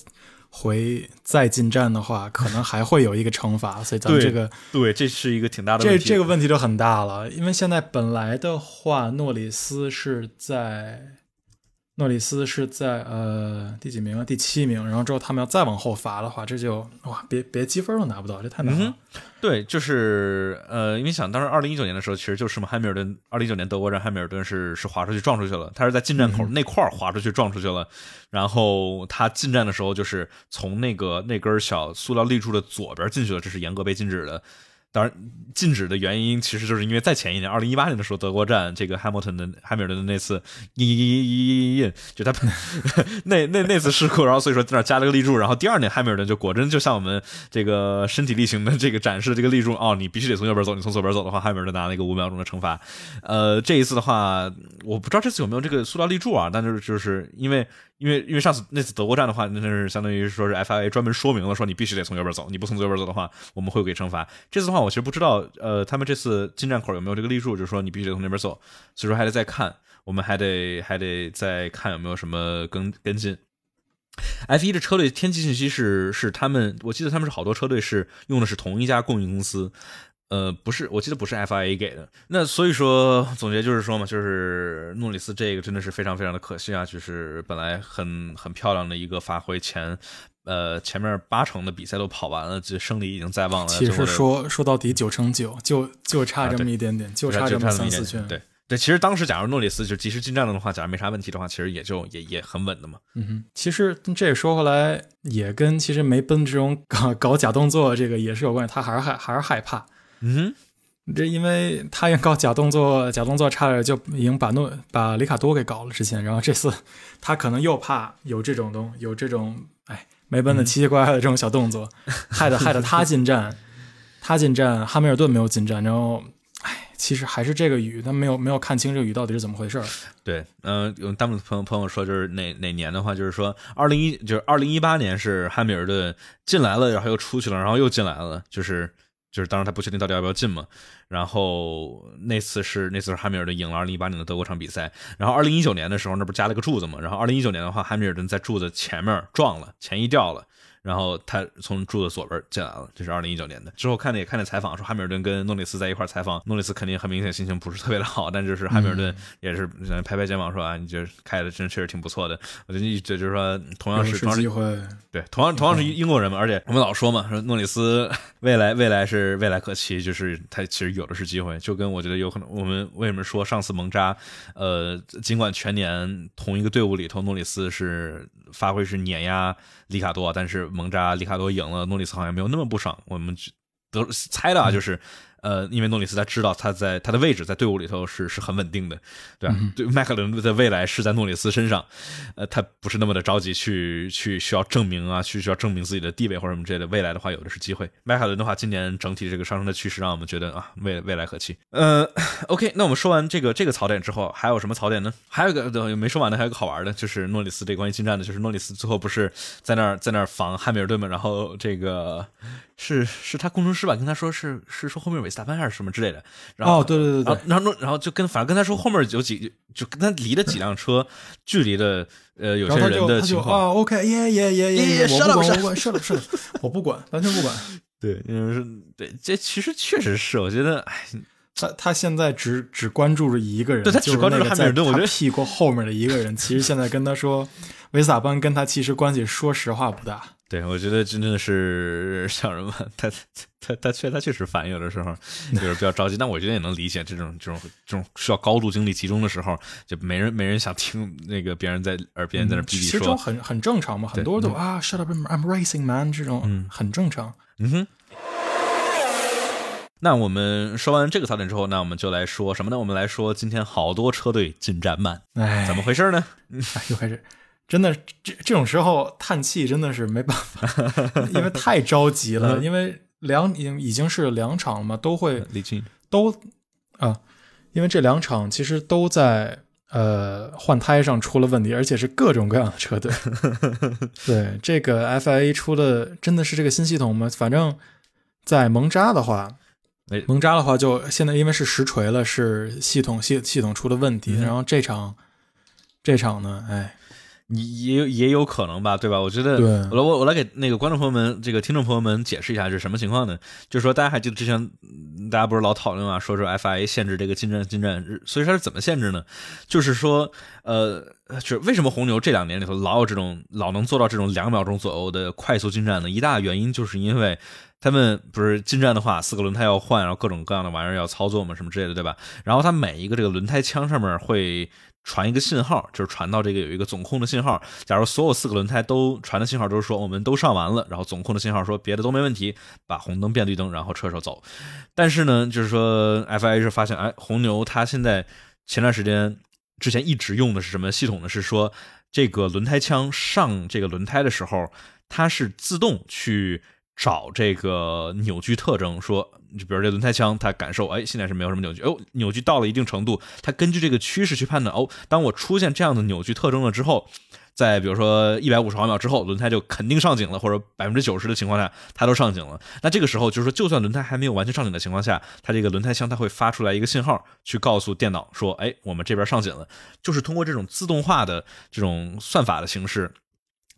回再进站的话，可能还会有一个惩罚，所以咱们这个对，这是一个挺大的这这个问题就很大了，因为现在本来的话，诺里斯是在。诺里斯是在呃第几名啊？第七名。然后之后他们要再往后罚的话，这就哇，别别积分都拿不到，这太难了。对，就是呃，因为想当时二零一九年的时候，其实就是嘛，汉密尔顿二零一九年德国人，汉密尔顿是是滑出去撞出去了，他是在进站口那块儿滑出去撞出去了。然后他进站的时候，就是从那个那根小塑料立柱的左边进去了，这是严格被禁止的。当然，禁止的原因其实就是因为在前一年，二零一八年的时候，德国站这个 Hamilton 的汉密尔顿的那次印印印印印，就他 那那那次事故，然后所以说在那加了个立柱，然后第二年汉密尔顿就果真就像我们这个身体力行的这个展示这个立柱哦，你必须得从右边走，你从左边走的话，汉密尔顿拿了一个五秒钟的惩罚。呃，这一次的话，我不知道这次有没有这个塑料立柱啊，但是就是因为。因为因为上次那次德国站的话，那是相当于说是 FIA 专门说明了，说你必须得从右边走，你不从右边走的话，我们会给惩罚。这次的话，我其实不知道，呃，他们这次进站口有没有这个立柱，就是说你必须得从那边走，所以说还得再看，我们还得还得再看有没有什么跟跟进。F1 的车队天气信息是是他们，我记得他们是好多车队是用的是同一家供应公司。呃，不是，我记得不是 FIA 给的。那所以说，总结就是说嘛，就是诺里斯这个真的是非常非常的可惜啊，就是本来很很漂亮的一个发挥，前呃前面八成的比赛都跑完了，这胜利已经在望了。其实说说到底九成九，就就差这么一点点，就差这么三四圈。对对，其实当时假如诺里斯就及时进站了的话，假如没啥问题的话，其实也就也也很稳的嘛。嗯哼，其实这也说回来，也跟其实梅奔这种搞搞假动作这个也是有关系，他还是害还是害怕。嗯，这因为他要搞假动作，假动作差点就已经把诺把里卡多给搞了之前，然后这次他可能又怕有这种东有这种哎梅奔的奇奇怪怪的这种小动作，害得害得他进站，他进站，哈密尔顿没有进站，然后哎，其实还是这个雨，他没有没有看清这个雨到底是怎么回事。对，嗯，有弹幕朋友朋友说就是哪哪年的话，就是说二零一就是二零一八年是哈密尔顿进来了，然后又出去了，然后又进来了，就是。就是当时他不确定到底要不要进嘛，然后那次是那次是汉密尔顿赢了二零一八年的德国场比赛，然后二零一九年的时候那不加了个柱子嘛，然后二零一九年的话汉密尔顿在柱子前面撞了，前翼掉了。然后他从柱子左边进来了，这是。二零一九年的。之后看的也看见采访，说汉密尔顿跟诺里斯在一块采访，诺里斯肯定很明显心情不是。特别的好，但就是。汉密尔顿也是。拍拍肩膀说啊，你这开的真确实挺不错的。我觉得一这就是。说，同样是。机会，对，同样同样是。英国人嘛，而且我们老说嘛，说诺里斯未来未来是。未来可期，就是。他其实有的是。机会，就跟我觉得有可能，我们为什么说上次蒙扎，呃，尽管全年同一个队伍里头诺里斯是。发挥是碾压里卡多，但是蒙扎里卡多赢了，诺里斯好像没有那么不爽。我们得猜的啊，就是。呃，因为诺里斯他知道他在他的位置在队伍里头是是很稳定的，对吧？对，迈凯伦的未来是在诺里斯身上，呃，他不是那么的着急去去需要证明啊，去需要证明自己的地位或者什么之类的。未来的话有的是机会。迈凯伦的话，今年整体这个上升的趋势让我们觉得啊，未未来可期。呃，OK，那我们说完这个这个槽点之后，还有什么槽点呢？还有一个没说完的，还有个好玩的，就是诺里斯这关于进站的，就是诺里斯最后不是在那儿在那儿防汉密尔顿嘛，然后这个。是是他工程师吧？跟他说是是说后面韦斯塔潘还是什么之类的。然后对对对对，然后然后就跟反正跟他说后面有几就跟他离了几辆车距离的呃有些人的情况。啊，OK，耶耶耶耶，我不管我不管，是的，是的，我不管，完全不管。对，因为是对，这其实确实是，我觉得，哎，他他现在只只关注着一个人，对他只关注汉密尔顿，我觉得屁股后面的一个人，其实现在跟他说维斯塔潘跟他其实关系，说实话不大。对，我觉得真的是像什么，他他他确他确实烦，有的时候 就是比较着急。但我觉得也能理解，这种这种这种需要高度精力集中的时候，就没人没人想听那个别人在耳边在那哔哔说。其实很很正常嘛，很多都啊，shut up，I'm racing man，这种嗯很正常。嗯哼。那我们说完这个槽点之后，那我们就来说什么呢？我们来说今天好多车队进站慢，哎，怎么回事呢？又开始。真的，这这种时候叹气真的是没办法，因为太着急了。因为两已经已经是两场嘛，都会都啊，因为这两场其实都在呃换胎上出了问题，而且是各种各样的车队。对这个 FIA 出的真的是这个新系统吗？反正，在蒙扎的话，蒙扎的话就现在因为是实锤了，是系统系系统出了问题。然后这场这场呢，哎。你也也有可能吧，对吧？我觉得，我来我我来给那个观众朋友们、这个听众朋友们解释一下这是什么情况呢？就是说，大家还记得之前大家不是老讨论嘛，说是 FIA 限制这个进站进站，所以它是怎么限制呢？就是说，呃，就是为什么红牛这两年里头老有这种老能做到这种两秒钟左右的快速进站呢？一大原因就是因为他们不是进站的话，四个轮胎要换，然后各种各样的玩意儿要操作嘛，什么之类的，对吧？然后它每一个这个轮胎枪上面会。传一个信号，就是传到这个有一个总控的信号。假如所有四个轮胎都传的信号都是说我们都上完了，然后总控的信号说别的都没问题，把红灯变绿灯，然后车手走。但是呢，就是说 FIA 是发现，哎，红牛它现在前段时间之前一直用的是什么系统呢？是说这个轮胎枪上这个轮胎的时候，它是自动去。找这个扭矩特征，说，就比如这轮胎枪，它感受，哎，现在是没有什么扭矩，哦，扭矩到了一定程度，它根据这个趋势去判断，哦，当我出现这样的扭矩特征了之后，在比如说一百五十毫秒之后，轮胎就肯定上紧了，或者百分之九十的情况下，它都上紧了。那这个时候就是说，就算轮胎还没有完全上紧的情况下，它这个轮胎枪它会发出来一个信号，去告诉电脑说，哎，我们这边上紧了，就是通过这种自动化的这种算法的形式。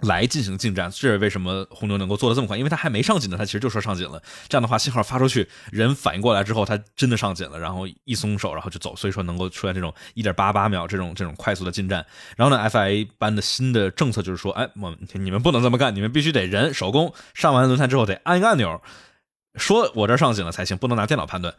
来进行进站，这是为什么红牛能够做的这么快？因为它还没上紧呢，它其实就说上紧了。这样的话，信号发出去，人反应过来之后，它真的上紧了，然后一松手，然后就走。所以说能够出现这种一点八八秒这种这种快速的进站。然后呢，FIA 颁的新的政策就是说，哎，我你们不能这么干，你们必须得人手工上完轮胎之后得按一个按钮，说我这上紧了才行，不能拿电脑判断。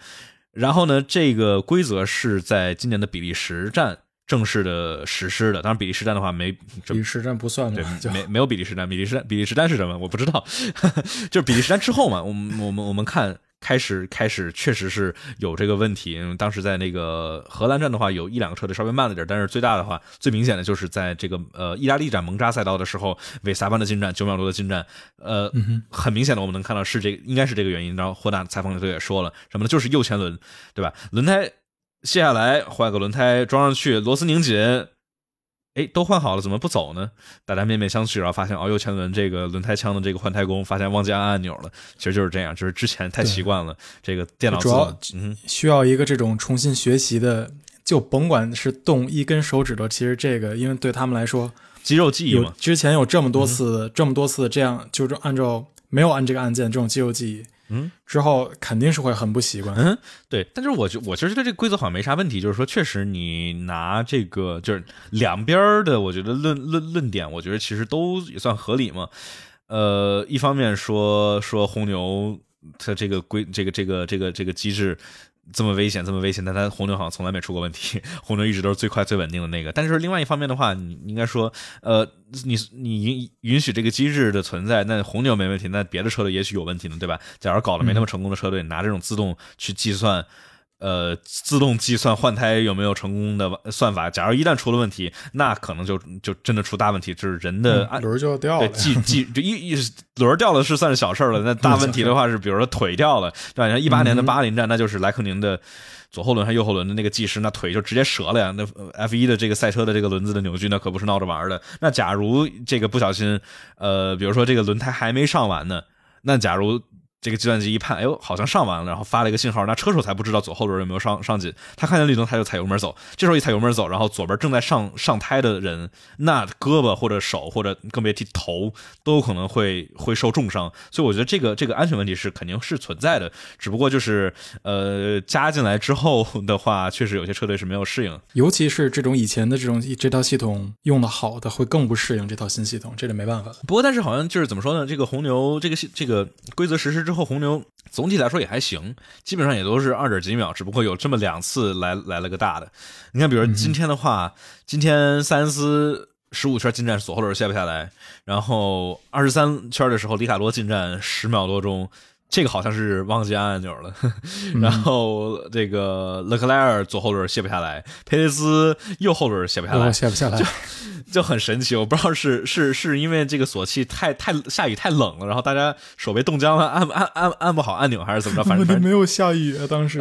然后呢，这个规则是在今年的比利时站。正式的实施的，当然比利时站的话没，比利时站不算对，没没有比利时站，比利时站比利时站是什么？我不知道，就是比利时站之后嘛，我们我们我们看开始开始确实是有这个问题。当时在那个荷兰站的话，有一两个车队稍微慢了点，但是最大的话最明显的就是在这个呃意大利站蒙扎赛道的时候，韦萨班的进站九秒多的进站，呃，很明显的我们能看到是这应该是这个原因。然后霍纳采访里头也说了什么呢？就是右前轮，对吧？轮胎。卸下来换个轮胎装上去，螺丝拧紧，哎，都换好了，怎么不走呢？大家面面相觑，然后发现哦，右前轮这个轮胎枪的这个换胎工发现忘记按按钮了。其实就是这样，就是之前太习惯了这个电脑。主要需要一个这种重新学习的，就甭管是动一根手指头，其实这个因为对他们来说肌肉记忆嘛，之前有这么多次这么多次这样，就是按照没有按这个按键这种肌肉记忆。嗯，之后肯定是会很不习惯。嗯，对，但是我觉我其实对这个规则好像没啥问题，就是说确实你拿这个就是两边的，我觉得论论论点，我觉得其实都也算合理嘛。呃，一方面说说红牛它这个规这个这个这个这个机制。这么危险，这么危险，但它红牛好像从来没出过问题，红牛一直都是最快最稳定的那个。但是另外一方面的话，你应该说，呃，你你允允许这个机制的存在，那红牛没问题，那别的车队也许有问题呢，对吧？假如搞得没那么成功的车队，拿这种自动去计算。呃，自动计算换胎有没有成功的算法？假如一旦出了问题，那可能就就真的出大问题，就是人的轮就要掉了。对，计计就一一轮掉了是算是小事了，那大问题的话是，比如说腿掉了，对吧？像一八年的巴林站，那就是莱克宁的左后轮和右后轮的那个技师，那腿就直接折了呀。那 F 一的这个赛车的这个轮子的扭矩，那可不是闹着玩的。那假如这个不小心，呃，比如说这个轮胎还没上完呢，那假如。这个计算机一判，哎呦，好像上完了，然后发了一个信号，那车手才不知道左后轮有没有上上紧。他看见绿灯，他就踩油门走。这时候一踩油门走，然后左边正在上上胎的人，那胳膊或者手或者更别提头，都有可能会会受重伤。所以我觉得这个这个安全问题是肯定是存在的，只不过就是呃加进来之后的话，确实有些车队是没有适应。尤其是这种以前的这种这套系统用的好的，会更不适应这套新系统，这个没办法。不过但是好像就是怎么说呢？这个红牛这个系这个规则实施。之后红牛总体来说也还行，基本上也都是二点几秒，只不过有这么两次来来了个大的。你看，比如今天的话，今天塞恩斯十五圈进站锁后轮卸不下来，然后二十三圈的时候里卡罗进站十秒多钟。这个好像是忘记按按钮了，然后这个勒克莱尔左后轮卸不下来，佩雷斯右后轮卸不下来，卸不下来，就就很神奇。我不知道是是是因为这个锁气太太下雨太冷了，然后大家手被冻僵了，按按按按不好按钮，还是怎么着？反正没有下雨啊，当时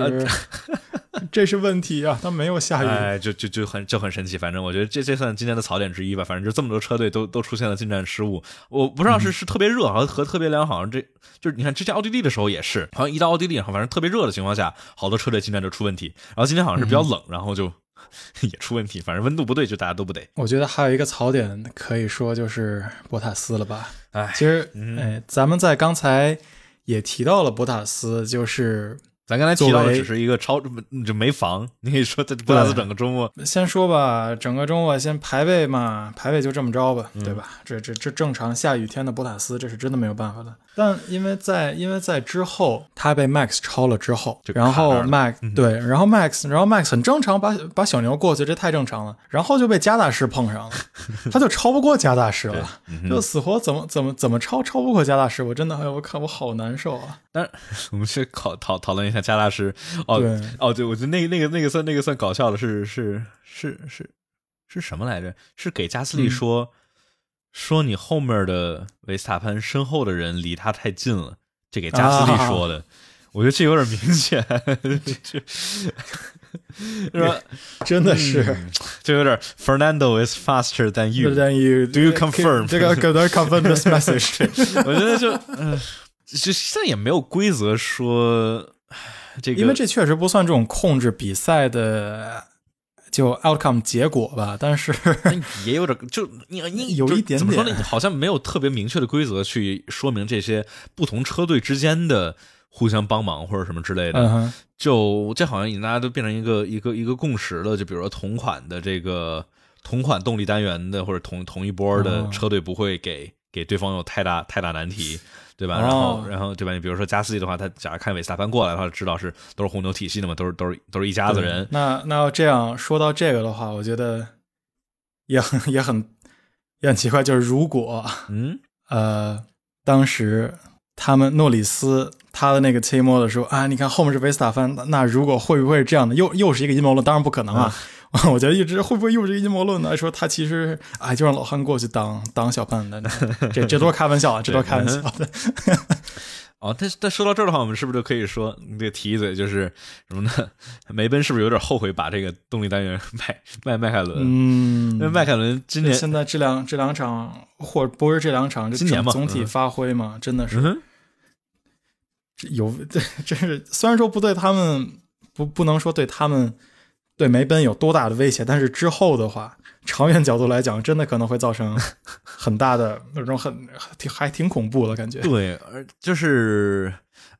这是问题啊，它没有下雨，哎，就就就很就很神奇。反正我觉得这这算今天的槽点之一吧。反正就这么多车队都都出现了进站失误，我不知道是是特别热，好像和特别凉，好像这就是你看之前奥地利的时候也是，好像一到奥地利，然后反正特别热的情况下，好多车队进站就出问题。然后今天好像是比较冷，然后就 也出问题。反正温度不对，就大家都不得。我觉得还有一个槽点可以说就是博塔斯了吧？哎，其实哎，咱们在刚才也提到了博塔斯，就是。咱刚才提到的只是一个超就没防，你可以说这博塔斯整个周末。先说吧，整个周末先排位嘛，排位就这么着吧，对吧？这这这正常下雨天的博塔斯，这是真的没有办法的。但因为在因为在之后他被 Max 超了之后，然后 Max 对，然后 Max 然后 Max 很正常，把把小牛过去，这太正常了。然后就被加大师碰上了，他就超不过加大师了，就死活怎么怎么怎么超超不过加大师，我真的哎我看我好难受啊。但是我们去考讨讨论一下加大师哦哦对，我觉得那个那个那个算那个算搞笑的是是是是是什么来着？是给加斯利说。说你后面的维斯塔潘身后的人离他太近了，这给加斯利说的，我觉得这有点明显，是吧？真的是，就有点 Fernando is faster than you. Than you. Do you confirm? 这个可能 confirm this message. 我觉得就，嗯，就现在也没有规则说 这个，因为这确实不算这种控制比赛的。就 outcome 结果吧，但是也有点，就你你 有一点怎么说呢？好像没有特别明确的规则去说明这些不同车队之间的互相帮忙或者什么之类的。就这好像已经大家都变成一个一个一个共识了。就比如说同款的这个同款动力单元的或者同同一波的车队不会给给对方有太大太大难题。对吧？然后，然后，对吧？你比如说加斯利的话，他假如看韦斯塔潘过来的话，知道是都是红牛体系的嘛，都是都是都是一家子人。那那要这样说到这个的话，我觉得也很也很也很奇怪，就是如果嗯呃，当时他们诺里斯他的那个切摸的时候啊，你看后面是维斯塔潘，那如果会不会是这样的？又又是一个阴谋论？当然不可能啊。我觉得一直会不会又是阴谋论呢？说他其实哎，就让老汉过去当当小胖的，这这都是开玩笑啊，这都是开玩笑的。哦，但但说到这儿的话，我们是不是就可以说，你得提一嘴，就是什么呢？梅奔是不是有点后悔把这个动力单元卖卖迈凯伦？嗯，因为迈凯伦今年现在这两这两场，或不是这两场，今年嘛，总体发挥嘛，真的是有 这真是虽然说不对他们不不能说对他们。对梅奔有多大的威胁？但是之后的话，长远角度来讲，真的可能会造成很大的那种很挺还挺恐怖的感觉。对，而就是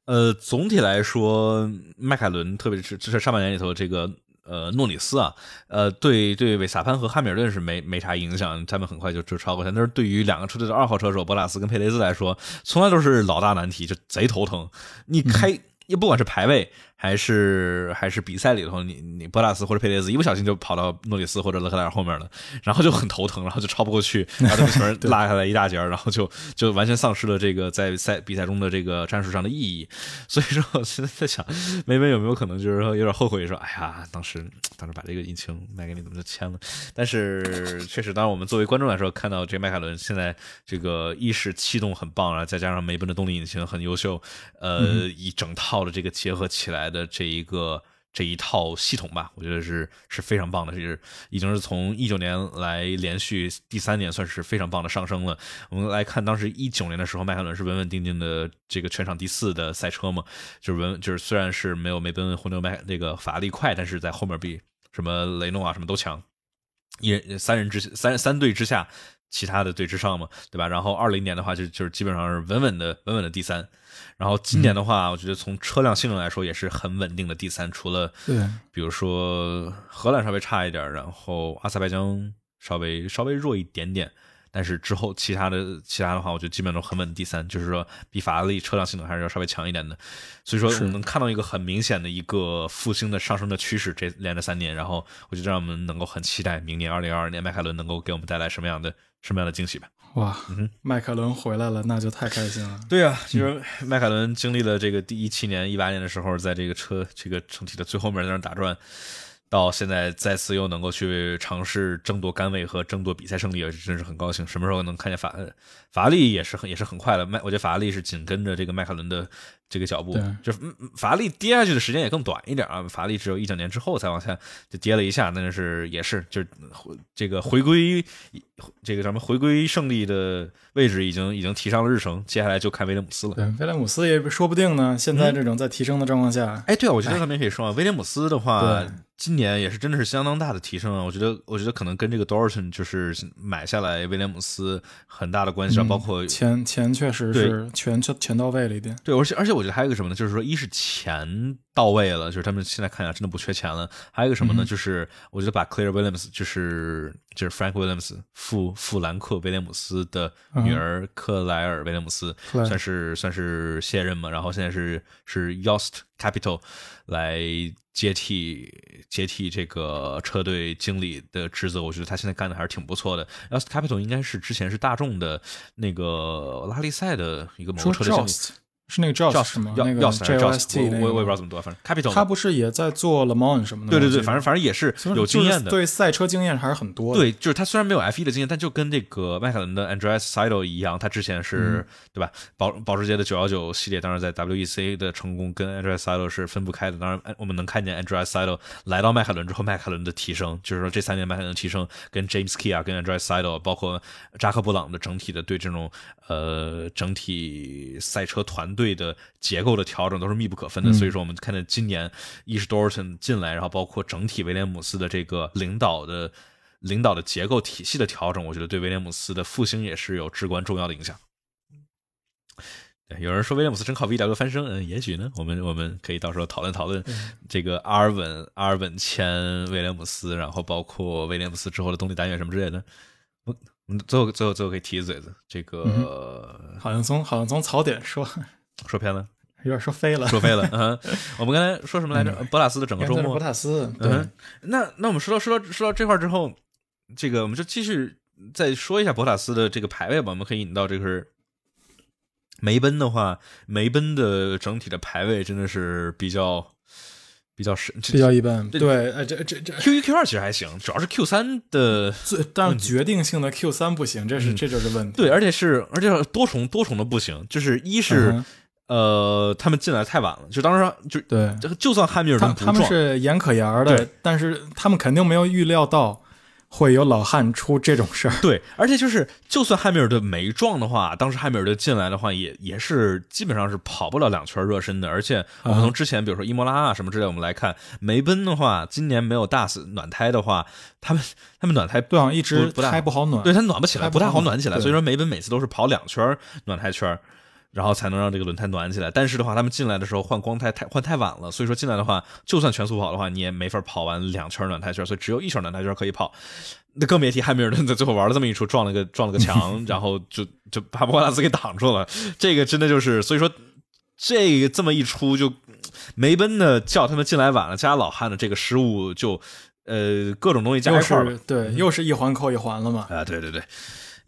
呃，总体来说，迈凯伦特别是这是上半年里头这个呃诺里斯啊，呃，对对，维萨潘和汉密尔顿是没没啥影响，他们很快就就超过他。但是对于两个车队的二号车手博拉斯跟佩雷斯来说，从来都是老大难题，就贼头疼。你开，也不管是排位。还是还是比赛里头，你你博拉斯或者佩雷兹一不小心就跑到诺里斯或者勒克莱尔后面了，然后就很头疼，然后就超不过去，把这个球 拉下来一大截，然后就就完全丧失了这个在赛比赛中的这个战术上的意义。所以说，我现在在想，梅梅有没有可能就是说有点后悔，说哎呀，当时当时把这个引擎卖给你，怎么就签了？但是确实，当然我们作为观众来说，看到这迈凯伦现在这个一是气动很棒，然后再加上梅奔的动力引擎很优秀，呃，一整套的这个结合起来。的这一个这一套系统吧，我觉得是是非常棒的，是已经是从一九年来连续第三年，算是非常棒的上升了。我们来看，当时一九年的时候，迈凯伦是稳稳定定的这个全场第四的赛车嘛，就是稳，就是虽然是没有梅奔、红牛、迈那个法拉利快，但是在后面比什么雷诺啊什么都强，一人三人之三三队之下，其他的队之上嘛，对吧？然后二零年的话，就就是基本上是稳稳的稳稳的第三。然后今年的话，我觉得从车辆性能来说也是很稳定的第三，除了，比如说荷兰稍微差一点，然后阿塞拜疆稍微稍微弱一点点，但是之后其他的其他的话，我觉得基本都很稳第三，就是说比法拉利车辆性能还是要稍微强一点的，所以说我们能看到一个很明显的一个复兴的上升的趋势，这连着三年，然后我觉得让我们能够很期待明年二零二二年迈凯伦能够给我们带来什么样的什么样的惊喜吧。哇，迈凯伦回来了，那就太开心了。对呀，其实迈凯伦经历了这个第一七年、一八年的时候，在这个车这个整体的最后面在那打转，到现在再次又能够去尝试争夺杆位和争夺比赛胜利，真是很高兴。什么时候能看见法法拉利也是很也是很快了？迈，我觉得法拉利是紧跟着这个迈凯伦的这个脚步，就是嗯嗯法拉利跌下去的时间也更短一点啊。法拉利只有一整年之后才往下就跌了一下，那是也是就是回这个回归这个什么回归胜利的位置已经已经提上了日程，接下来就看威廉姆斯了。对，威廉姆斯也说不定呢。现在这种在提升的状况下，哎，对啊，我觉得咱们也可以说啊，威廉姆斯的话，今年也是真的是相当大的提升啊。我觉得，我觉得可能跟这个 Dorton 就是买下来威廉姆斯很大的关系啊，嗯包括钱钱确实是全全全到位了一点。对，而且而且我觉得还有一个什么呢？就是说，一是钱到位了，就是他们现在看起来真的不缺钱了。还有一个什么呢？嗯就是我觉得把 Claire Williams，就是就是 Frank Williams 富富兰克威廉姆斯的女儿克莱尔威廉姆斯，算是算是卸任嘛。然后现在是是 Yost Capital 来接替接替这个车队经理的职责。我觉得他现在干的还是挺不错的。Yost Capital 应该是之前是大众的那个拉力赛的一个某说个车队经理。是那个是吗？要那个要死还是 JOST 我我我也不知道怎么读，反正 Capital 他不是也在做 Le Mans 什么的吗？对对对，反正反正也是有经验的。对赛车经验还是很多。对，就是他虽然没有 F 1的经验，但就跟这个迈凯伦的 Andreas Seidel 一样，他之前是、对吧？保保时捷的919系列，当然在 WEC 的成功跟 Andreas Seidel 是分不开的。当然，我们能看见 Andreas Seidel 来到迈凯伦之后，迈凯伦的提升，就是说这三年迈凯伦的提升，跟 James Key 啊，跟 Andreas Seidel，包括扎克布朗的整体的对这种呃整体赛车团队的结构的调整都是密不可分的。所以说，我们看到今年伊什 Dorton 进来，然后包括整体威廉姆斯的这个领导的。领导的结构体系的调整，我觉得对威廉姆斯的复兴也是有至关重要的影响。对，有人说威廉姆斯真靠 VW 翻身，嗯，也许呢，我们我们可以到时候讨论讨论这个阿尔文阿尔文签威廉姆斯，然后包括威廉姆斯之后的动力单元什么之类的。我我们最后最后最后可以提一嘴子，这个、好像从好像从槽点说说偏了，有点说飞了。说飞了。嗯，我们刚才说什么来着？博塔斯的整个周末博，塔嗯，那那我们说到说到说到这块儿之后，这个我们就继续再说一下博塔斯的这个排位吧。我们可以引到这个是梅奔的话，梅奔的整体的排位真的是比较比较神，比较一般。对这这这 Q 一 Q 二其实还行，主要是 Q 三的最，但是决定性的 Q 三不行，这是嗯这就是问题。对，而且是而且多重多重的不行，就是一是、呃他们进来太晚了，就当时就对，这个就算汉密尔他他们是严可言的对，但是他们肯定没有预料到会有老汉出这种事儿。对，而且就是，就算汉密尔顿没撞的话，当时汉密尔顿进来的话，也也是基本上是跑不了两圈热身的。而且我们从之前，比如说伊莫拉啊什么之类，我们来看梅奔的话，今年没有大死暖胎的话，他们他们暖胎对啊，一直不胎不好暖。对他暖不起来，不太好暖起来。所以说梅奔每次都是跑两圈暖胎圈。然后才能让这个轮胎暖起来，但是的话，他们进来的时候换光胎太换太晚了，所以说进来的话，就算全速跑的话，你也没法跑完两圈暖胎圈，所以只有一圈暖胎圈可以跑。那更别提汉密尔顿在最后玩了这么一出，撞了个撞了个墙，然后就就把博拉斯给挡住了。这个真的就是，所以说这个这么一出，就梅奔的叫他们进来晚了，加老汉的这个失误就，呃各种东西加一块儿对，又是一环扣一环了嘛。啊，对对对，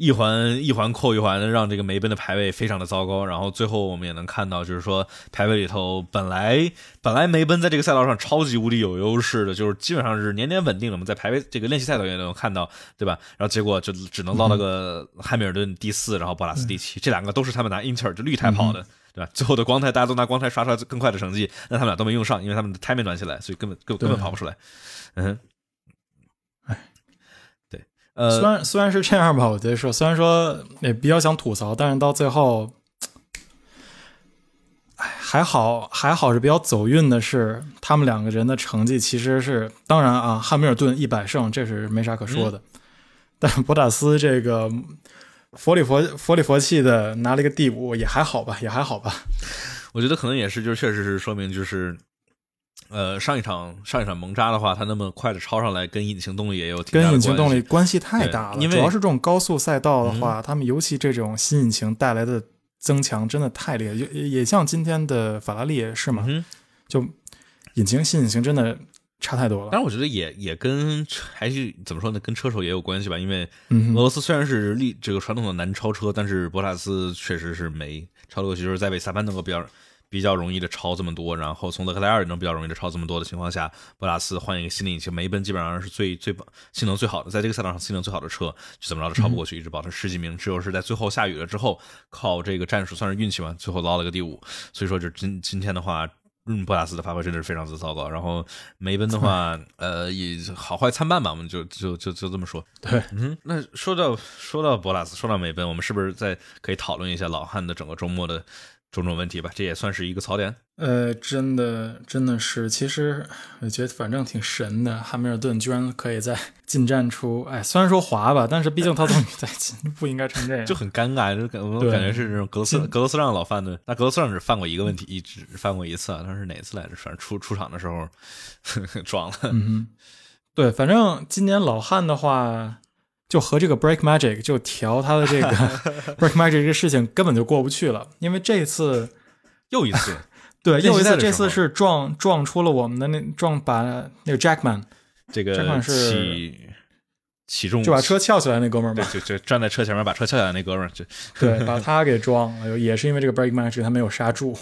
一环一环扣一环的，让这个梅奔的排位非常的糟糕。然后最后我们也能看到，就是说排位里头本来本来梅奔在这个赛道上超级无敌有优势的，就是基本上是年年稳定的。我们在排位这个练习赛道也能看到，对吧？然后结果就只能捞了个汉密尔顿第四，然后博拉斯第七，这两个都是他们拿英特尔就绿胎跑的。对吧？最后的光胎大家都拿光胎刷出来更快的成绩，那他们俩都没用上，因为他们的胎没暖起来，所以根本根本根本跑不出来。嗯呃，虽然虽然是这样吧，我觉得说，虽然说也比较想吐槽，但是到最后，哎，还好还好是比较走运的是，他们两个人的成绩其实是，当然啊，汉密尔顿一百胜这是没啥可说的，嗯 但博塔斯这个佛里佛佛里佛气的拿了一个第五，也还好吧，也还好吧。我觉得可能也是，就是确实是说明就是。呃，上一场上一场蒙扎的话，他那么快的超上来，跟引擎动力也有挺大的跟引擎动力关系太大了，因为嗯主要是这种高速赛道的话，他们尤其这种新引擎带来的增强真的太厉害，也也像今天的法拉利也是嘛，嗯，就引擎新引擎真的差太多了。但是我觉得也也跟还是怎么说呢，跟车手也有关系吧。因为俄罗斯虽然是历这个传统的难超车，但是博塔斯确实是没超过去，就是在维萨班能够表比较容易的超这么多，然后从德克莱尔也能比较容易的超这么多的情况下，博拉斯换一个新的引擎，梅奔基本上是最最性能最好的，在这个赛道上性能最好的车，就怎么着都超不过去，一直保持十几名，只有是在最后下雨了之后，靠这个战术算是运气嘛，最后捞了个第五。所以说，就今今天的话。嗯，博拉斯的发挥真的是非常之糟糕。然后梅奔的话，呃，也好坏参半吧，我们就就就就这么说。对，嗯，那说到说到博拉斯，说到梅奔，我们是不是再可以讨论一下老汉的整个周末的？种种问题吧，这也算是一个槽点。呃，真的，真的是，其实我觉得反正挺神的。汉密尔顿居然可以在 进站出，哎，虽然说滑吧，但是毕竟他终于在进，不应该成这样，就很尴尬。就感我感觉是这种格罗斯格罗斯让老犯的，那格罗斯让只犯过一个问题，一直犯过一次，啊，他是哪次来着？反正出出场的时候 撞了。嗯，对，反正今年老汉的话。就和这个 Break Magic 就调他的这个 Break Magic 这个事情根本就过不去了，因为这次 又一次，对，又一次，这次是撞撞出了我们的那撞把那个 Jackman，这个起起重就把车翘起来那哥们儿吧，就就站在车前面把车翘起来那哥们儿，就对，把他给撞了，也是因为这个 Break Magic 他没有刹住。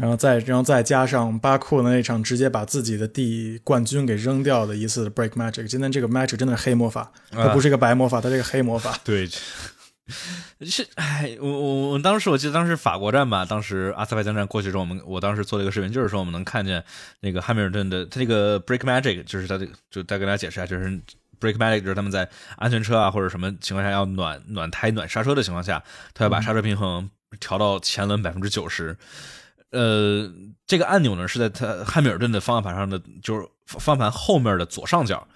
然后再，然后再加上巴库的那场直接把自己的第冠军给扔掉的一次 break magic，今天这个 magic 真的是黑魔法，它不是一个白魔法，它是一个黑魔法。对，是，哎，我我我当时我记得当时法国站吧，当时阿塞拜疆站过去之后，我们我当时做了一个视频，就是说我们能看见那个汉密尔顿的他那个 break magic，就是他这个，就再跟大家解释一下，就是 break magic 就是他们在安全车啊或者什么情况下要暖暖胎暖刹车的情况下，他要把刹车平衡调到前轮百分之九十。呃，这个按钮呢是在他汉密尔顿的方向盘上的，就是方向盘后面的左上角。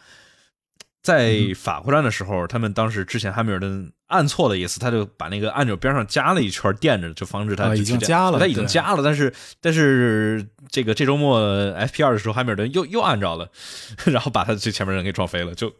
在法国站的时候，他们当时之前汉密尔顿按错了一次，他就把那个按钮边上加了一圈垫着，就防止他已经加了，他已经加了。但是但是这个这周末 F P 二的时候，汉密尔顿又又按着了，然后把他最前面人给撞飞了，就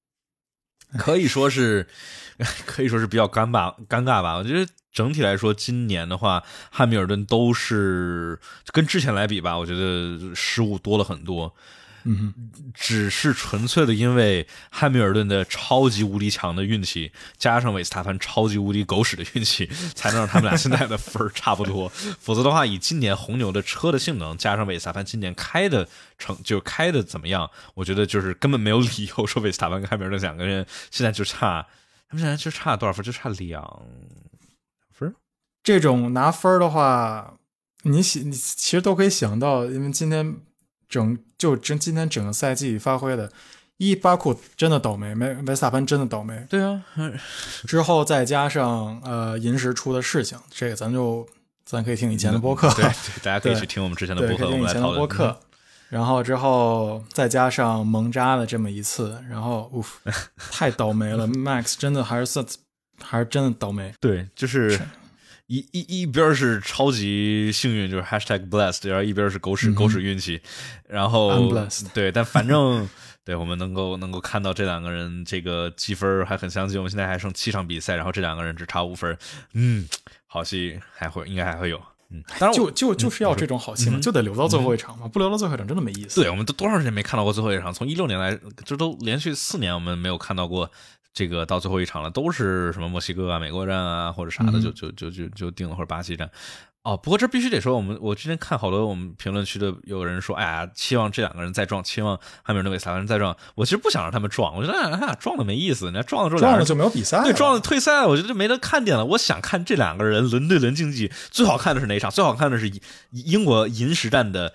可以说是 可以说是比较尴尬尴尬吧。我觉得。整体来说，今年的话，汉密尔顿都是跟之前来比吧，我觉得失误多了很多。嗯，只是纯粹的因为汉密尔顿的超级无敌强的运气，加上韦斯塔潘超级无敌狗屎的运气，才能让他们俩现在的分差不多。否则的话，以今年红牛的车的性能，加上韦斯塔潘今年开的成就开的怎么样，我觉得就是根本没有理由说韦斯塔潘跟汉密尔顿两个人现在就差，他们现在就差多少分？就差两。这种拿分的话，你想，你其实都可以想到，因为今天整就真今天整个赛季发挥的，一巴库真的倒霉，梅梅斯塔潘真的倒霉。对啊，之后再加上呃银石出的事情，这个咱就咱可以听以前的播客，对，大家可以去听我们之前的播客，我们来讨论。然后之后再加上蒙扎的这么一次，然后呜，太倒霉了，Max 真的还是算还是真的倒霉。对，就是。一一一边是超级幸运，就是 hashtag blessed，然后一边是狗屎狗屎运气，然后对，但反正对我们能够能够看到这两个人这个积分还很相近，我们现在还剩七场比赛，然后这两个人只差五分，嗯，好戏还会应该还会有，嗯，当然就就就是要这种好戏嘛，就得留到最后一场嘛，不留到最后一场真的没意思。对，我们都多长时间没看到过最后一场？从一六年来，这都连续四年我们没有看到过。这个到最后一场了，都是什么墨西哥啊、美国站啊，或者啥的，就就就就就定了，或者巴西站。哦，不过这必须得说，我们我之前看好多我们评论区的有人说，哎呀，期望这两个人再撞，期望汉密尔顿、韦斯塔潘再撞。我其实不想让他们撞，我觉得他俩撞的没意思，人家撞了之后，撞了就没有比赛，对，撞了退赛，我觉得就没得看点了。我想看这两个人轮对轮竞技，最好看的是哪一场？最好看的是英国银石站的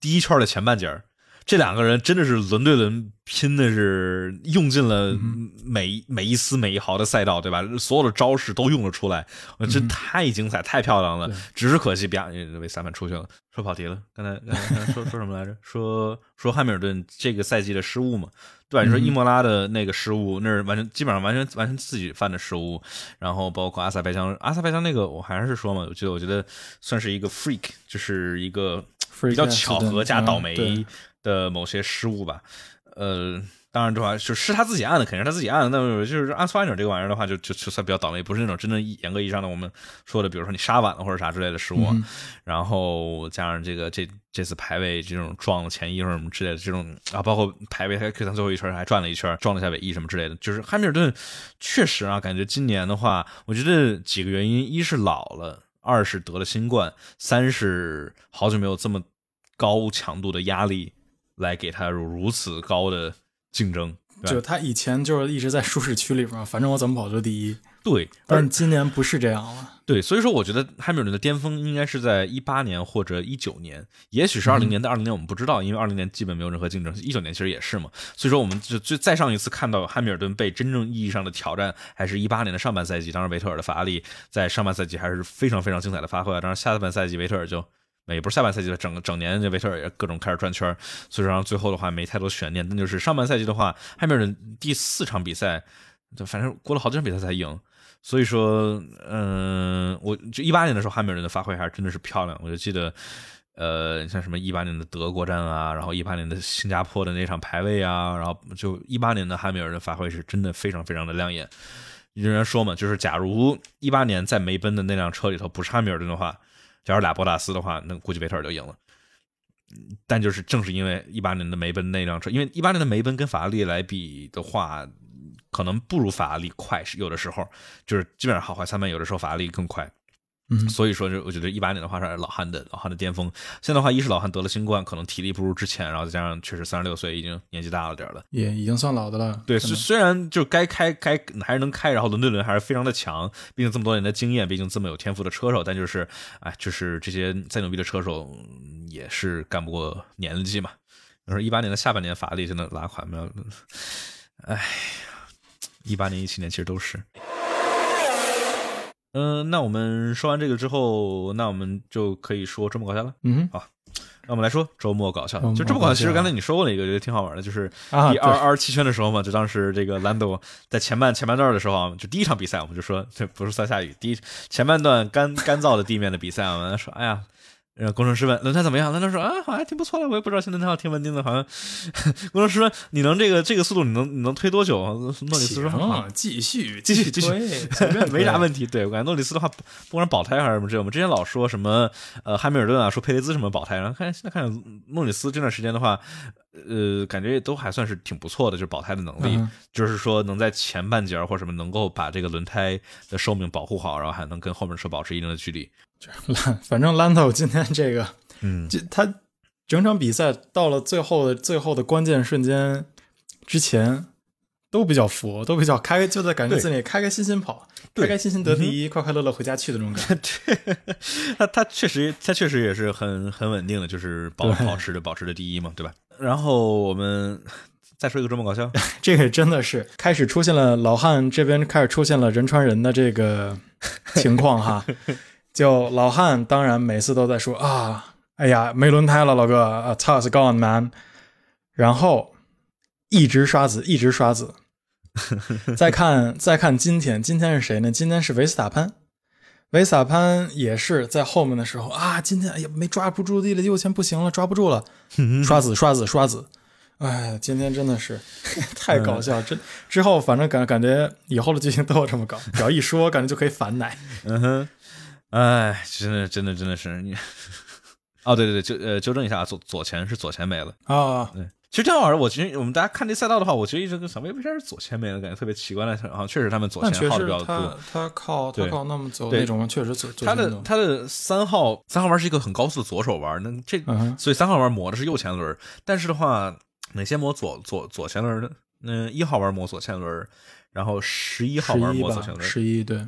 第一圈的前半截儿。这两个人真的是轮对轮拼的是用尽了每每一丝每一毫的赛道，对吧？所有的招式都用了出来，这太精彩，太漂亮了。只是可惜，比亚为三分出去了。说跑题了，刚才刚才 说说什么来着？说说汉密尔顿这个赛季的失误嘛？对吧？你说伊莫拉的那个失误，那是完全基本上完全完全自己犯的失误。然后包括阿塞拜疆，阿塞拜疆那个我还是说嘛，我觉得我觉得算是一个 freak，就是一个比较巧合加倒霉。的某些失误吧，呃，当然的话，就是他自己按的，肯定是他自己按的。那就是按错按钮这个玩意儿的话，就就就算比较倒霉，不是那种真正严格意义上的我们说的，比如说你杀晚了或者啥之类的失误。然后加上这个这这次排位这种撞了前一或者什么之类的这种啊，包括排位他 Q 三最后一圈还转了一圈，撞了一下尾翼什么之类的。就是汉密尔顿确实啊，感觉今年的话，我觉得几个原因，一是老了。二是得了新冠，三是好久没有这么高强度的压力来给他如此高的竞争。就他以前就是一直在舒适区里边，反正我怎么跑都第一。对，但今年不是这样了。对，所以说我觉得汉密尔顿的巅峰应该是在一八年或者一九年，也许是二零年但二零年，我们不知道，因为二零年基本没有任何竞争。一九年其实也是嘛，所以说我们就就再上一次看到汉密尔顿被真正意义上的挑战，还是一八年的上半赛季，当时维特尔的法拉利在上半赛季还是非常非常精彩的发挥，当然下半赛季维特尔就。也不是下半赛季的整整年，这维特尔也各种开始转圈所以说最后的话没太多悬念。那就是上半赛季的话，汉密尔顿第四场比赛，就反正过了好几场比赛才赢。所以说，嗯，我就一八年的时候，汉密尔顿的发挥还是真的是漂亮。我就记得，呃，像什么一八年的德国站啊，然后一八年的新加坡的那场排位啊，然后就一八年的汉密尔顿发挥是真的非常非常的亮眼。有人说嘛，就是假如一八年在梅奔的那辆车里头不是汉密尔顿的话。假如俩博塔斯的话，那估计维特尔就赢了。但就是正是因为一八年的梅奔那辆车，因为一八年的梅奔跟法拉利来比的话，可能不如法拉利快，是有的时候就是基本上好坏参半，有的时候法拉利更快。嗯，所以说，就我觉得一八年的话是老汉的老汉的巅峰。现在的话，一是老汉得了新冠，可能体力不如之前，然后再加上确实三十六岁，已经年纪大了点了，也已经算老的了。对，虽虽然就该开该还是能开，然后轮对轮还是非常的强，毕竟这么多年的经验，毕竟这么有天赋的车手，但就是哎，就是这些再牛逼的车手也是干不过年纪嘛。你说一八年的下半年法拉利真的拉垮没有？哎呀，一八年一七年其实都是。嗯，那我们说完这个之后，那我们就可以说周末搞笑了。嗯，好，那我们来说周末搞笑。就周末搞笑，其实刚才你说过了一个，觉得挺好玩的，就是第二二十七圈的时候嘛，就当时这个兰多在前半前半段的时候，就第一场比赛，我们就说这不是在下雨，第一前半段干干燥的地面的比赛，我们说，哎呀。让工程师问轮胎怎么样？轮胎说啊，好像挺不错的。我也不知道现在轮胎挺稳定的，好像。工程师说你能这个这个速度，你能你能推多久？诺里斯说继续继续继续，没啥问题。对我感觉诺里斯的话，不管是保胎还是什么之类，我们之前老说什么呃汉密尔顿啊，说佩雷兹什么保胎，然后看现在看诺里斯这段时间的话，呃，感觉都还算是挺不错的，就是保胎的能力，就是说能在前半截或者什么能够把这个轮胎的寿命保护好，然后还能跟后面车保持一定的距离。兰，反正兰特今天这个，嗯，这他整场比赛到了最后的最后的关键瞬间之前都比较佛，都比较开，就在感觉自己开开心心跑，开开心心得第一，快快乐乐回家去的那种感觉。他他确实他确实也是很很稳定的，就是保保持着保持着第一嘛，对吧？然后我们再说一个周末搞笑，这个真的是开始出现了老汉这边开始出现了人传人的这个情况哈。就老汉，当然每次都在说啊，哎呀，没轮胎了，老哥，啊，toss gone man，然后一直刷子，一直刷子。再看，再看今天，今天是谁呢？今天是维斯塔潘，维斯塔潘也是在后面的时候啊，今天哎呀，没抓不住地了，右前不行了，抓不住了，刷子，刷子，刷子。哎，今天真的是 太搞笑，这之后反正感感觉以后的剧情都要这么搞，只要一说，感觉就可以反奶。嗯哼。哎，真的，真的，真的是你。哦，对对对，纠呃纠正一下，左左前是左前没了啊。对，其实这样玩我其实我们大家看这赛道的话，我其实一直跟小威为啥是左前没了，感觉特别奇怪。好像确实他们左前耗的比较多。他他靠他靠那么走那种，确实左。他的他的三号三号弯是一个很高速的左手弯，那这所以三号弯磨的是右前轮。但是的话，哪些磨左左左前轮的？那一号弯磨左前轮，然后十一号弯磨左前轮。十一对。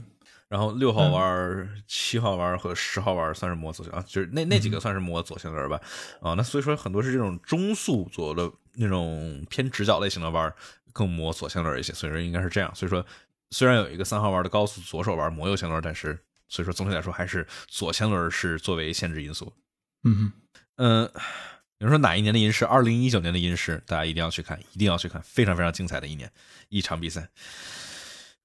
然后六号弯、七号弯和十号弯算是磨左啊，就是那那几个算是磨左前轮吧。啊，那所以说很多是这种中速左的那种偏直角类型的弯更磨左前轮一些，所以说应该是这样。所以说虽然有一个三号弯的高速左手弯磨右前轮，但是所以说总体来说还是左前轮是作为限制因素。嗯嗯，有人说哪一年的银狮？二零一九年的银狮，大家一定要去看，一定要去看，非常非常精彩的一年一场比赛。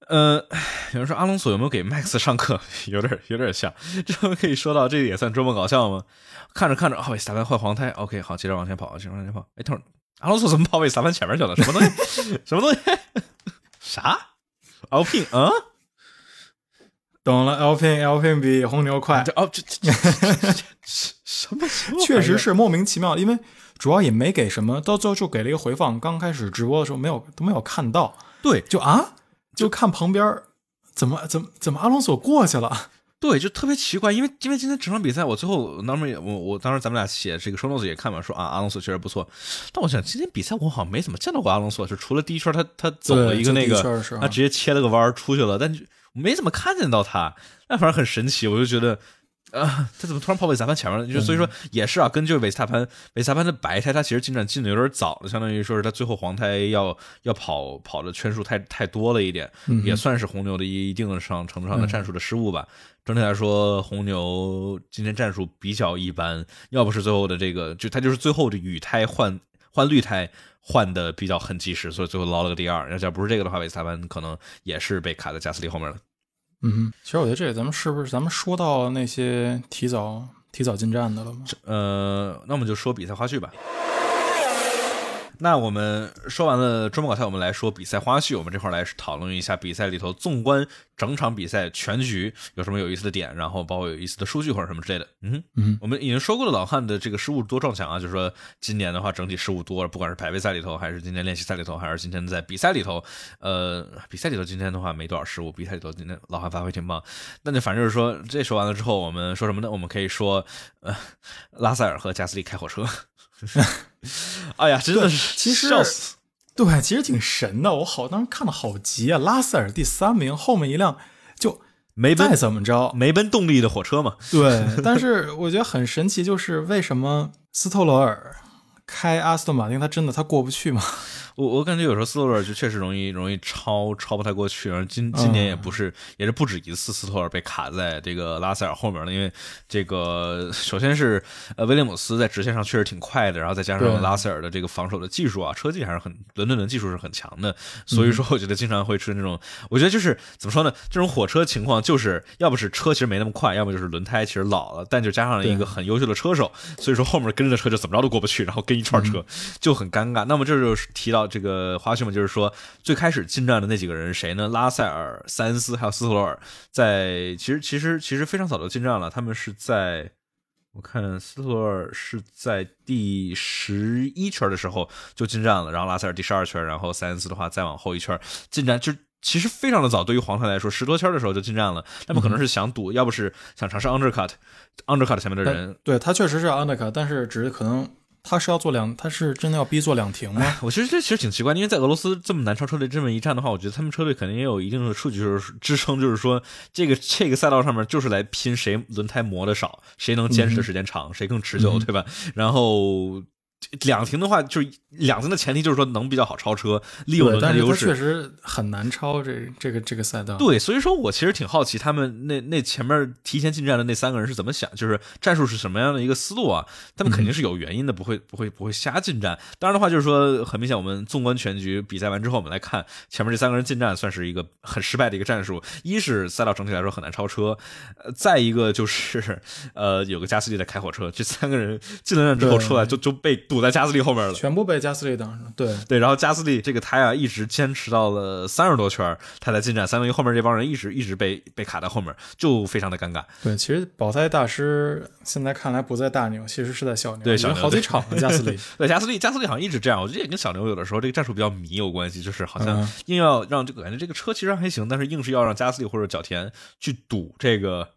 呃，有人说阿隆索有没有给 Max 上课？有点有点像，这可以说到这个也算周末搞笑吗？看着看着，啊，维斯塔潘换黄胎，OK，好，接着往前跑，接着往前跑。哎，等会儿阿隆索怎么跑维斯塔潘前面去了？什么东西？什么东西？啥？Alpine 啊？懂了，Alpine，Alpine 比红牛快。这哦，这这什么？确实是莫名其妙，因为主要也没给什么，到最后就给了一个回放。刚开始直播的时候没有都没有看到。对，就啊。就看旁边怎么怎么怎么阿隆索过去了，对，就特别奇怪，因为因为今天整场比赛，我最后当时我我当时咱们俩写这个收 notes 也看嘛，说啊阿隆索确实不错，但我想今天比赛我好像没怎么见到过阿隆索，就除了第一圈他他走了一个那个，他直接切了个弯出去了，但没怎么看见到他，那反正很神奇，我就觉得。啊，他怎么突然跑韦斯塔潘前面了？就所以说也是啊，根据韦斯塔潘，韦斯塔潘的白胎他其实进展进的有点早了，相当于说是他最后黄胎要要跑跑的圈数太太多了一点，也算是红牛的一一定上程度上的战术的失误吧。整体来说，红牛今天战术比较一般，要不是最后的这个，就他就是最后的雨胎换换绿胎换的比较很及时，所以最后捞了个第二。要要不是这个的话，韦斯塔潘可能也是被卡在加斯利后面了。嗯，其实我觉得这咱们是不是咱们说到那些提早提早进站的了吗？呃，那我们就说比赛花絮吧。那我们说完了周末搞赛，我们来说比赛花絮。我们这块来讨论一下比赛里头，纵观整场比赛全局有什么有意思的点，然后包括有意思的数据或者什么之类的。嗯嗯，我们已经说过了，老汉的这个失误多撞墙啊，就是说今年的话整体失误多，不管是排位赛里头，还是今天练习赛里头，还是今天在比赛里头，呃，比赛里头今天的话没多少失误，比赛里头今天老汉发挥挺棒。那就反正就是说，这说完了之后，我们说什么呢？我们可以说，呃，拉塞尔和加斯利开火车。哎呀，真的是其实笑死！对，其实挺神的。我好当时看的好急啊！拉塞尔第三名，后面一辆就没再怎么着没奔动力的火车嘛。对，但是我觉得很神奇，就是为什么斯特罗尔开阿斯顿马丁，他真的他过不去吗？我我感觉有时候斯托尔就确实容易容易超超不太过去，然后今今年也不是也是不止一次斯托尔被卡在这个拉塞尔后面了，因为这个首先是呃威廉姆斯在直线上确实挺快的，然后再加上拉塞尔的这个防守的技术啊，车技还是很伦敦的技术是很强的，所以说我觉得经常会出现这种，我觉得就是怎么说呢，这种火车情况就是要不是车其实没那么快，要么就是轮胎其实老了，但就加上了一个很优秀的车手，所以说后面跟着车就怎么着都过不去，然后跟一串车就很尴尬。那么这就是提到。这个花絮嘛，就是说最开始进站的那几个人谁呢？拉塞尔、塞恩斯还有斯托罗尔，在其实其实其实非常早就进站了。他们是在我看斯托罗尔是在第十一圈的时候就进站了，然后拉塞尔第十二圈，然后塞恩斯的话再往后一圈进站，就其实非常的早。对于黄胎来说，十多圈的时候就进站了。那么可能是想赌，要不是想尝试 undercut，undercut 前面的人，对他确实是 undercut，但是只是可能。他是要做两，他是真的要逼做两停吗？我其实这其实挺奇怪，因为在俄罗斯这么难超车队这么一站的话，我觉得他们车队肯定也有一定的数据就是支撑，就是说这个这个赛道上面就是来拼谁轮胎磨的少，谁能坚持的时间长，谁更持久，对吧？然后。两停的话，就是两停的前提就是说能比较好超车，利用轮胎优势。确实很难超这这个这个赛道。对，所以说我其实挺好奇他们那那前面提前进站的那三个人是怎么想，就是战术是什么样的一个思路啊？他们肯定是有原因的，不会不会不会瞎进站。当然的话，就是说很明显，我们纵观全局比赛完之后，我们来看前面这三个人进站，算是一个很失败的一个战术。一是赛道整体来说很难超车，呃，再一个就是 呃有个加斯利在开火车，这三个人进了站之后出来就就被。堵在加斯利后面了，全部被加斯利挡上。对对，然后加斯利这个胎啊，一直坚持到了三十多圈，他才进站。三分后面这帮人一直一直被被卡在后面，就非常的尴尬。对，其实保胎大师现在看来不在大牛，其实是在小牛。对，小牛好几场了。加斯利，对加斯利，加斯利好像一直这样。我觉得也跟小牛有的时候这个战术比较迷有关系，就是好像硬要让这个感觉这个车其实还行，但是硬是要让加斯利或者角田去堵这个。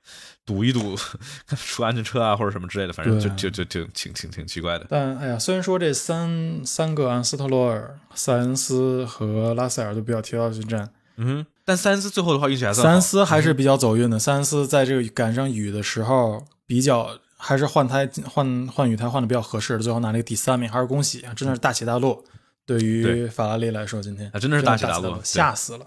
赌一赌，出安全车啊，或者什么之类的，反正就就就就挺挺挺奇怪的。但哎呀，虽然说这三三个安斯特罗尔、塞恩斯和拉塞尔都比较提到进站，嗯，但塞恩斯最后的话运气还算。塞恩斯还是比较走运的。塞恩斯在这个赶上雨的时候，比较还是换胎换换雨胎换的比较合适，最后拿了个第三名，还是恭喜啊！真的是大起大落。对于法拉利来说，今天啊真的是大起大落，吓死了。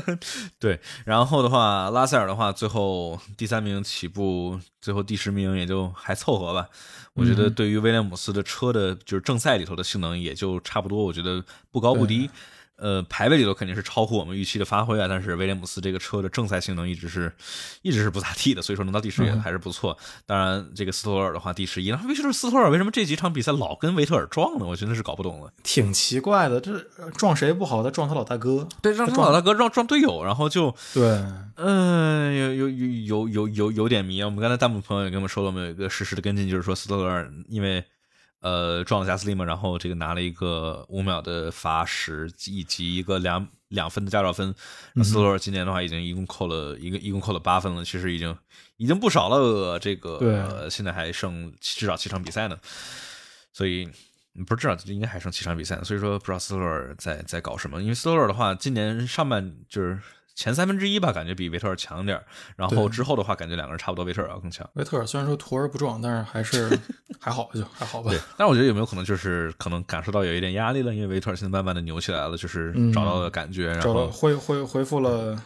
对，然后的话，拉塞尔的话，最后第三名起步，最后第十名也就还凑合吧。我觉得对于威廉姆斯的车的，就是正赛里头的性能也就差不多，我觉得不高不低。呃，排位里头肯定是超乎我们预期的发挥啊，但是威廉姆斯这个车的正赛性能一直是，一直是不咋地的，所以说能到第十也还是不错。当然，这个斯托尔的话第十一，那为什么斯托尔为什么这几场比赛老跟维特尔撞呢？我真的是搞不懂了。挺奇怪的，这撞谁不好，他撞他老大哥，对，撞他老大哥撞撞队友，然后就对，嗯，有有有有有有有点迷啊。我们刚才弹幕朋友也跟我们说了，我们有一个实时的跟进，就是说斯托尔因为。呃撞了加斯利嘛，然后这个拿了一个五秒的罚时以及一个两两分的驾照分。斯托尔今年的话已经一共扣了一个一共扣了八分了，其实已经已经不少了。这个现在还剩至少七场比赛呢，所以。不是，至少应该还剩七场比赛，所以说不知道斯洛尔在在搞什么。因为斯洛尔的话，今年上半就是前三分之一吧，感觉比维特尔强点然后之后的话，感觉两个人差不多，维特尔要更强。维特尔虽然说图而不壮，但是还是 还好，就还好吧。对，但是我觉得有没有可能就是可能感受到有一点压力了，因为维特尔现在慢慢的牛起来了，就是找到了感觉，然后恢恢恢复了。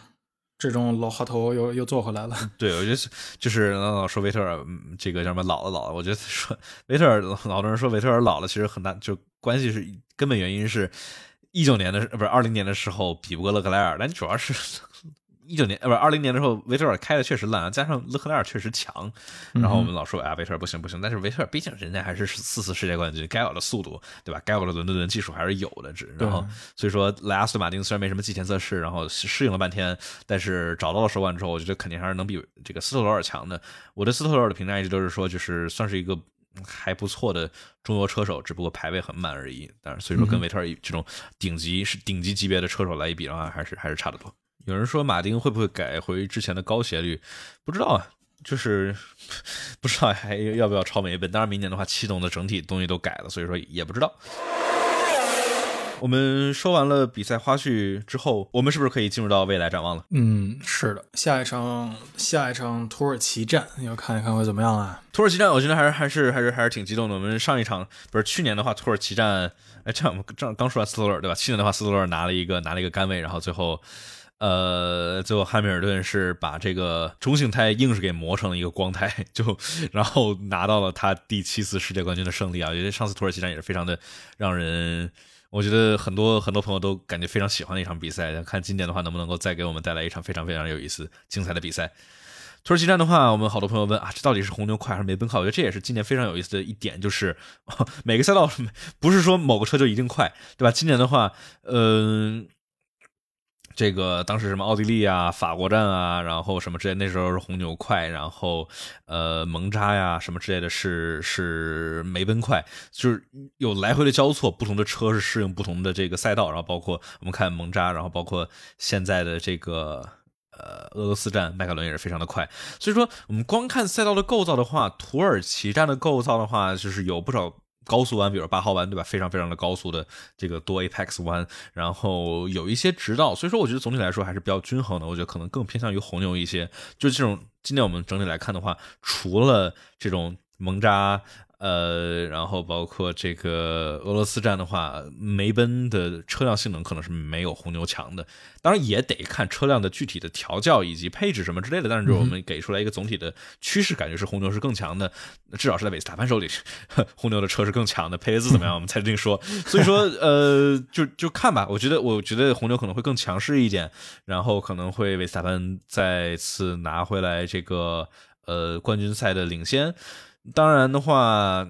这种老滑头又又做回来了。对，我觉得就是老说维特尔这个叫什么老了老了，我觉得说维特尔老多人说维特尔老了，其实很大就关系是根本原因是，一九年的不是二零年的时候比不过勒克莱尔，但主要是。一九年呃不二零年的时候，维特尔开的确实烂，加上勒克莱尔确实强，然后我们老说哎维特尔不行不行，但是维特尔毕竟人家还是四次世界冠军，该有的速度对吧？该有的伦敦的技术还是有的，只然后所以说莱阿斯顿马丁虽然没什么季前测试，然后适应了半天，但是找到了手感之后，我觉得肯定还是能比这个斯特罗尔强的。我对斯特罗尔的评价一直都是说，就是算是一个还不错的中游车手，只不过排位很慢而已。但是所以说跟维特尔这种顶级是顶级级别的车手来一比的话，还是还是差得多。有人说马丁会不会改回之前的高斜率？不知道啊，就是不知道还要不要超美本。当然，明年的话，气动的整体东西都改了，所以说也不知道。我们说完了比赛花絮之后，我们是不是可以进入到未来展望了？嗯，是的，下一场下一场土耳其战要看一看会怎么样啊？土耳其战，我觉得还是还是还是还是挺激动的。我们上一场不是去年的话，土耳其战，哎，这样我们正刚说完斯托尔对吧？去年的话，斯托尔拿了一个拿了一个杆位，然后最后。呃，最后汉密尔顿是把这个中性胎硬是给磨成了一个光胎，就然后拿到了他第七次世界冠军的胜利啊！我觉得上次土耳其战也是非常的让人，我觉得很多很多朋友都感觉非常喜欢的一场比赛。看今年的话，能不能够再给我们带来一场非常非常有意思、精彩的比赛？土耳其站的话，我们好多朋友问啊，这到底是红牛快还是梅奔快？我觉得这也是今年非常有意思的一点，就是 每个赛道不是说某个车就一定快，对吧？今年的话，嗯。这个当时什么奥地利啊、法国站啊，然后什么之类，那时候是红牛快，然后呃蒙扎呀什么之类的是是梅奔快，就是有来回的交错，不同的车是适应不同的这个赛道，然后包括我们看蒙扎，然后包括现在的这个呃俄罗斯站，迈凯伦也是非常的快，所以说我们光看赛道的构造的话，土耳其站的构造的话，就是有不少。高速弯，比如八号弯，对吧？非常非常的高速的这个多 apex 弯，然后有一些直道，所以说我觉得总体来说还是比较均衡的。我觉得可能更偏向于红牛一些。就这种，今天我们整体来看的话，除了这种蒙扎。呃，然后包括这个俄罗斯站的话，梅奔的车辆性能可能是没有红牛强的，当然也得看车辆的具体的调教以及配置什么之类的。但是就是我们给出来一个总体的趋势，感觉是红牛是更强的，至少是在维斯塔潘手里，红牛的车是更强的。佩雷兹怎么样，我们才定说。所以说，呃，就就看吧。我觉得，我觉得红牛可能会更强势一点，然后可能会维斯塔潘再次拿回来这个呃冠军赛的领先。当然的话，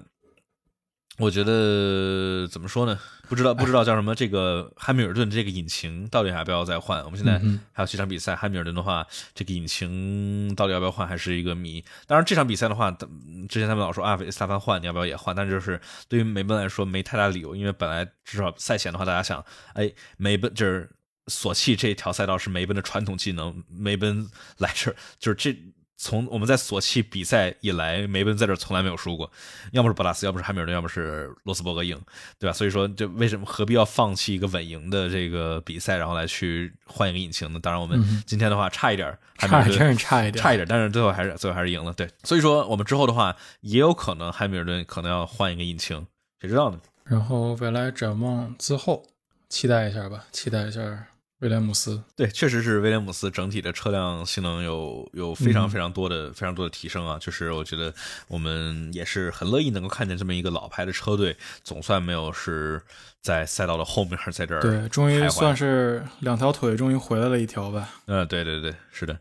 我觉得怎么说呢？不知道不知道叫什么？这个汉密尔顿这个引擎到底要不要再换？我们现在还有几场比赛，汉密尔顿的话，这个引擎到底要不要换，还是一个谜。当然这场比赛的话，之前他们老说啊，维斯塔潘换，你要不要也换？但就是对于梅奔来说，没太大理由，因为本来至少赛前的话，大家想，哎，梅奔就是索契这条赛道是梅奔的传统技能，梅奔来这就是这。从我们在索契比赛以来，梅奔在这从来没有输过，要么是博拉斯，要么是汉密尔顿，要么是罗斯伯格赢，对吧？所以说，这为什么何必要放弃一个稳赢的这个比赛，然后来去换一个引擎呢？当然，我们今天的话差一点，差真是差一点，差一点，但是最后还是最后还是赢了。对，所以说我们之后的话，也有可能汉密尔顿可能要换一个引擎，谁知道呢？然后未来展望之后，期待一下吧，期待一下。威廉姆斯对，确实是威廉姆斯整体的车辆性能有有非常非常多的非常多的提升啊！就是我觉得我们也是很乐意能够看见这么一个老牌的车队，总算没有是在赛道的后面，在这儿对，终于算是两条腿终于回来了一条吧。嗯，对对对，是的。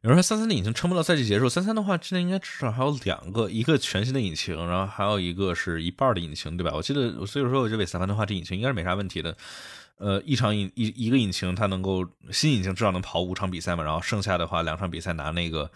有人说三三的引擎撑不到赛季结束，三三的话，今年应该至少还有两个，一个全新的引擎，然后还有一个是一半的引擎，对吧？我记得，所以说我觉得韦斯塔潘的话，这引擎应该是没啥问题的。呃，一场引一一个引擎，它能够新引擎至少能跑五场比赛嘛，然后剩下的话两场比赛拿那个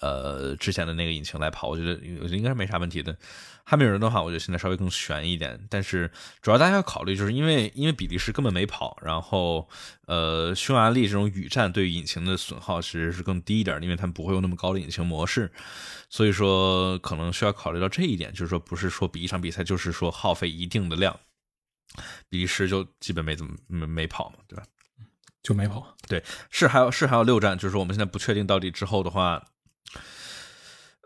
呃之前的那个引擎来跑，我觉得我觉得应该是没啥问题的。汉密尔顿的话，我觉得现在稍微更悬一点，但是主要大家要考虑，就是因为因为比利时根本没跑，然后呃匈牙利这种雨战对引擎的损耗其实是更低一点，因为他们不会有那么高的引擎模式，所以说可能需要考虑到这一点，就是说不是说比一场比赛就是说耗费一定的量，比利时就基本没怎么没没跑嘛，对吧？就没跑。对，是还有是还有六站，就是我们现在不确定到底之后的话，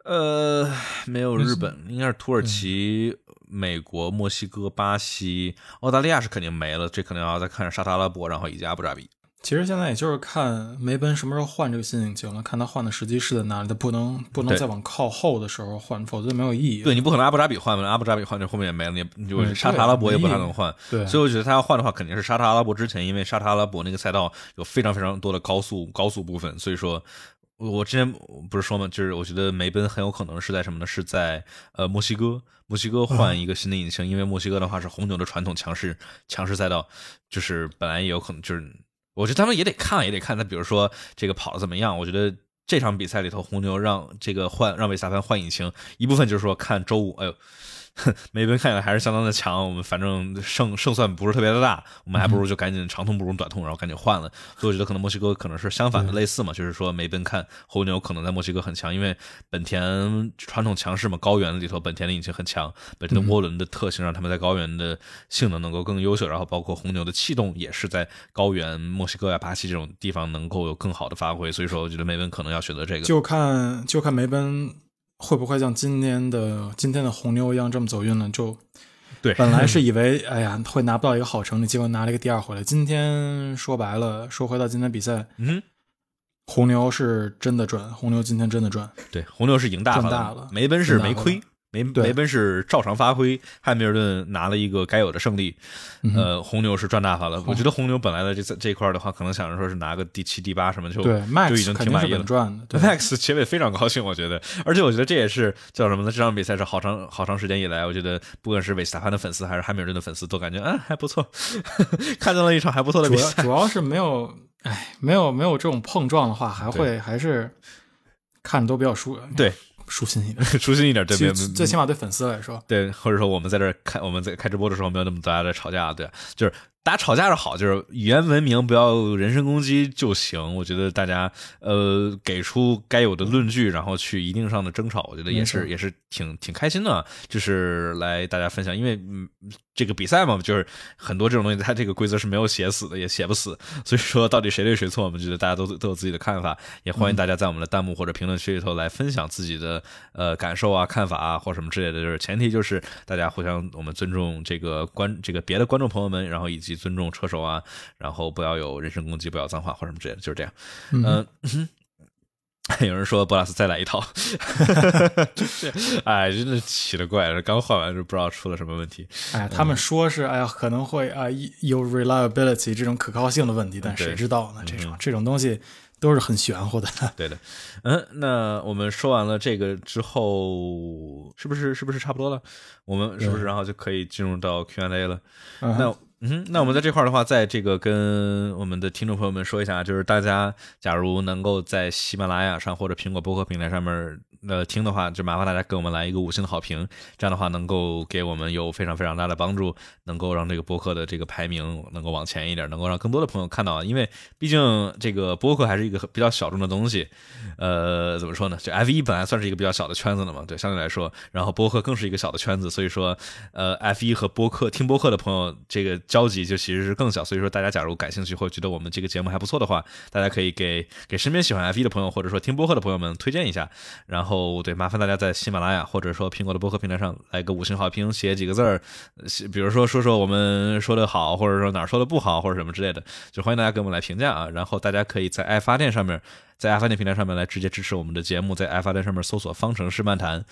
呃，没有日本，应该是土耳其、美国、墨西哥、巴西、澳大利亚是肯定没了，这可能要再看沙特阿拉伯，然后以及阿布扎比。其实现在也就是看梅奔什么时候换这个新引擎了，看他换的时机是在哪里，他不能不能再往靠后的时候换，否则没有意义。对你不可能阿布扎比换嘛，阿布扎比换这后面也没了，你你就沙特阿拉伯也不太能换。对，所以我觉得他要换的话，肯定是沙特阿拉伯之前，因为沙特阿拉伯那个赛道有非常非常多的高速高速部分，所以说，我之前不是说嘛，就是我觉得梅奔很有可能是在什么呢？是在呃墨西哥，墨西哥换一个新的引擎，因为墨西哥的话是红牛的传统强势强势赛道，就是本来也有可能就是。我觉得他们也得看，也得看他，比如说这个跑的怎么样。我觉得这场比赛里头，红牛让这个换让维斯塔潘换引擎，一部分就是说看周五，哎呦。梅奔看起来还是相当的强，我们反正胜胜算不是特别的大，我们还不如就赶紧长痛不如短痛，然后赶紧换了。所以我觉得可能墨西哥可能是相反的类似嘛，就是说梅奔看红牛可能在墨西哥很强，因为本田传统强势嘛，高原里头本田的引擎很强，本田的涡轮的特性让他们在高原的性能能够更优秀，然后包括红牛的气动也是在高原墨西哥呀、巴西这种地方能够有更好的发挥，所以说我觉得梅奔可能要选择这个，就看就看梅奔。会不会像今天的今天的红牛一样这么走运呢？就对，本来是以为哎呀会拿不到一个好成绩，结果拿了一个第二回来。今天说白了，说回到今天比赛，嗯，红牛是真的赚，红牛今天真的赚，对，红牛是赢大赚大了，没奔是没亏。梅梅奔是照常发挥，汉密尔顿拿了一个该有的胜利，呃，红牛是赚大发了。我觉得红牛本来的这这块的话，可能想着说是拿个第七、第八什么，就对就已经挺满意了。赚的，Max 结尾非常高兴，我觉得，而且我觉得这也是叫什么呢？这场比赛是好长好长时间以来，我觉得不管是韦斯塔潘的粉丝还是汉密尔顿的粉丝，都感觉啊还不错，看到了一场还不错的比赛。主要是没有，哎，没有没有这种碰撞的话，还会还是看的都比较舒对。舒心一点，舒心一点，对，最起码对粉丝来说，对，或者说我们在这开，我们在开直播的时候没有那么大家在吵架，对，就是大家吵架是好，就是语言文明，不要人身攻击就行。我觉得大家呃给出该有的论据，然后去一定上的争吵，我觉得也是也是挺挺开心的，就是来大家分享，因为嗯。这个比赛嘛，就是很多这种东西，它这个规则是没有写死的，也写不死。所以说，到底谁对谁错，我们觉得大家都都有自己的看法。也欢迎大家在我们的弹幕或者评论区里头来分享自己的呃感受啊、看法啊，或什么之类的。就是前提就是大家互相我们尊重这个观这个别的观众朋友们，然后以及尊重车手啊，然后不要有人身攻击，不要脏话或什么之类的，就是这样。嗯。有人说博拉斯再来一套，哎，真的奇了怪了，刚换完就不知道出了什么问题。哎，他们说是哎呀可能会啊有 reliability 这种可靠性的问题，但谁知道呢？这种这种东西都是很玄乎的。对的，嗯，那我们说完了这个之后，是不是是不是差不多了？我们是不是然后就可以进入到 Q&A 了？那。嗯，那我们在这块的话，在这个跟我们的听众朋友们说一下，就是大家假如能够在喜马拉雅上或者苹果播客平台上面。呃，听的话就麻烦大家给我们来一个五星的好评，这样的话能够给我们有非常非常大的帮助，能够让这个播客的这个排名能够往前一点，能够让更多的朋友看到。因为毕竟这个播客还是一个比较小众的东西，呃，怎么说呢？就 F 一本来算是一个比较小的圈子了嘛，对，相对来说，然后播客更是一个小的圈子，所以说，呃，F 一和播客听播客的朋友这个交集就其实是更小。所以说，大家假如感兴趣或觉得我们这个节目还不错的话，大家可以给给身边喜欢 F 一的朋友或者说听播客的朋友们推荐一下，然后。对，麻烦大家在喜马拉雅或者说苹果的播客平台上来个五星好评，写几个字儿，比如说说说我们说的好，或者说哪儿说的不好，或者什么之类的，就欢迎大家给我们来评价啊。然后大家可以在爱发电上面，在爱发电平台上面来直接支持我们的节目，在爱发电上面搜索“方程式漫谈”。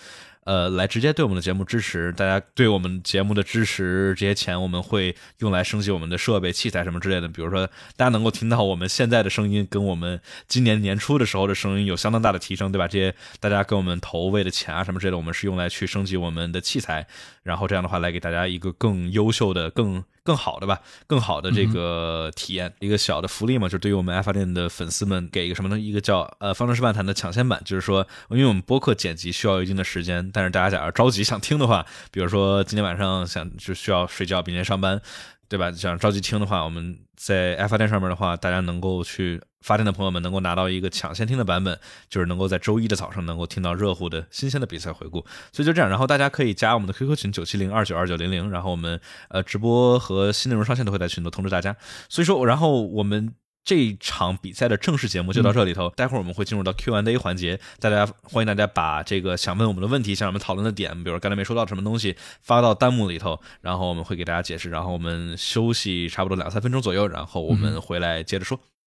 呃，来直接对我们的节目支持，大家对我们节目的支持，这些钱我们会用来升级我们的设备、器材什么之类的。比如说，大家能够听到我们现在的声音，跟我们今年年初的时候的声音有相当大的提升，对吧？这些大家给我们投喂的钱啊什么之类的，我们是用来去升级我们的器材，然后这样的话来给大家一个更优秀的、更更好的吧，更好的这个体验，一个小的福利嘛，就对于我们爱发电的粉丝们给一个什么呢？一个叫呃方程式漫谈的抢先版，就是说，因为我们播客剪辑需要一定的时间，但是大家假如着急想听的话，比如说今天晚上想就需要睡觉，明天上班。对吧？想着急听的话，我们在爱发电上面的话，大家能够去发电的朋友们能够拿到一个抢先听的版本，就是能够在周一的早上能够听到热乎的新鲜的比赛回顾。所以就这样，然后大家可以加我们的 QQ 群九七零二九二九零零，然后我们呃直播和新内容上线都会在群里通知大家。所以说，然后我们。这场比赛的正式节目就到这里头，待会儿我们会进入到 Q&A 环节，大家欢迎大家把这个想问我们的问题，想我们讨论的点，比如刚才没说到什么东西，发到弹幕里头，然后我们会给大家解释，然后我们休息差不多两三分钟左右，然后我们回来接着说。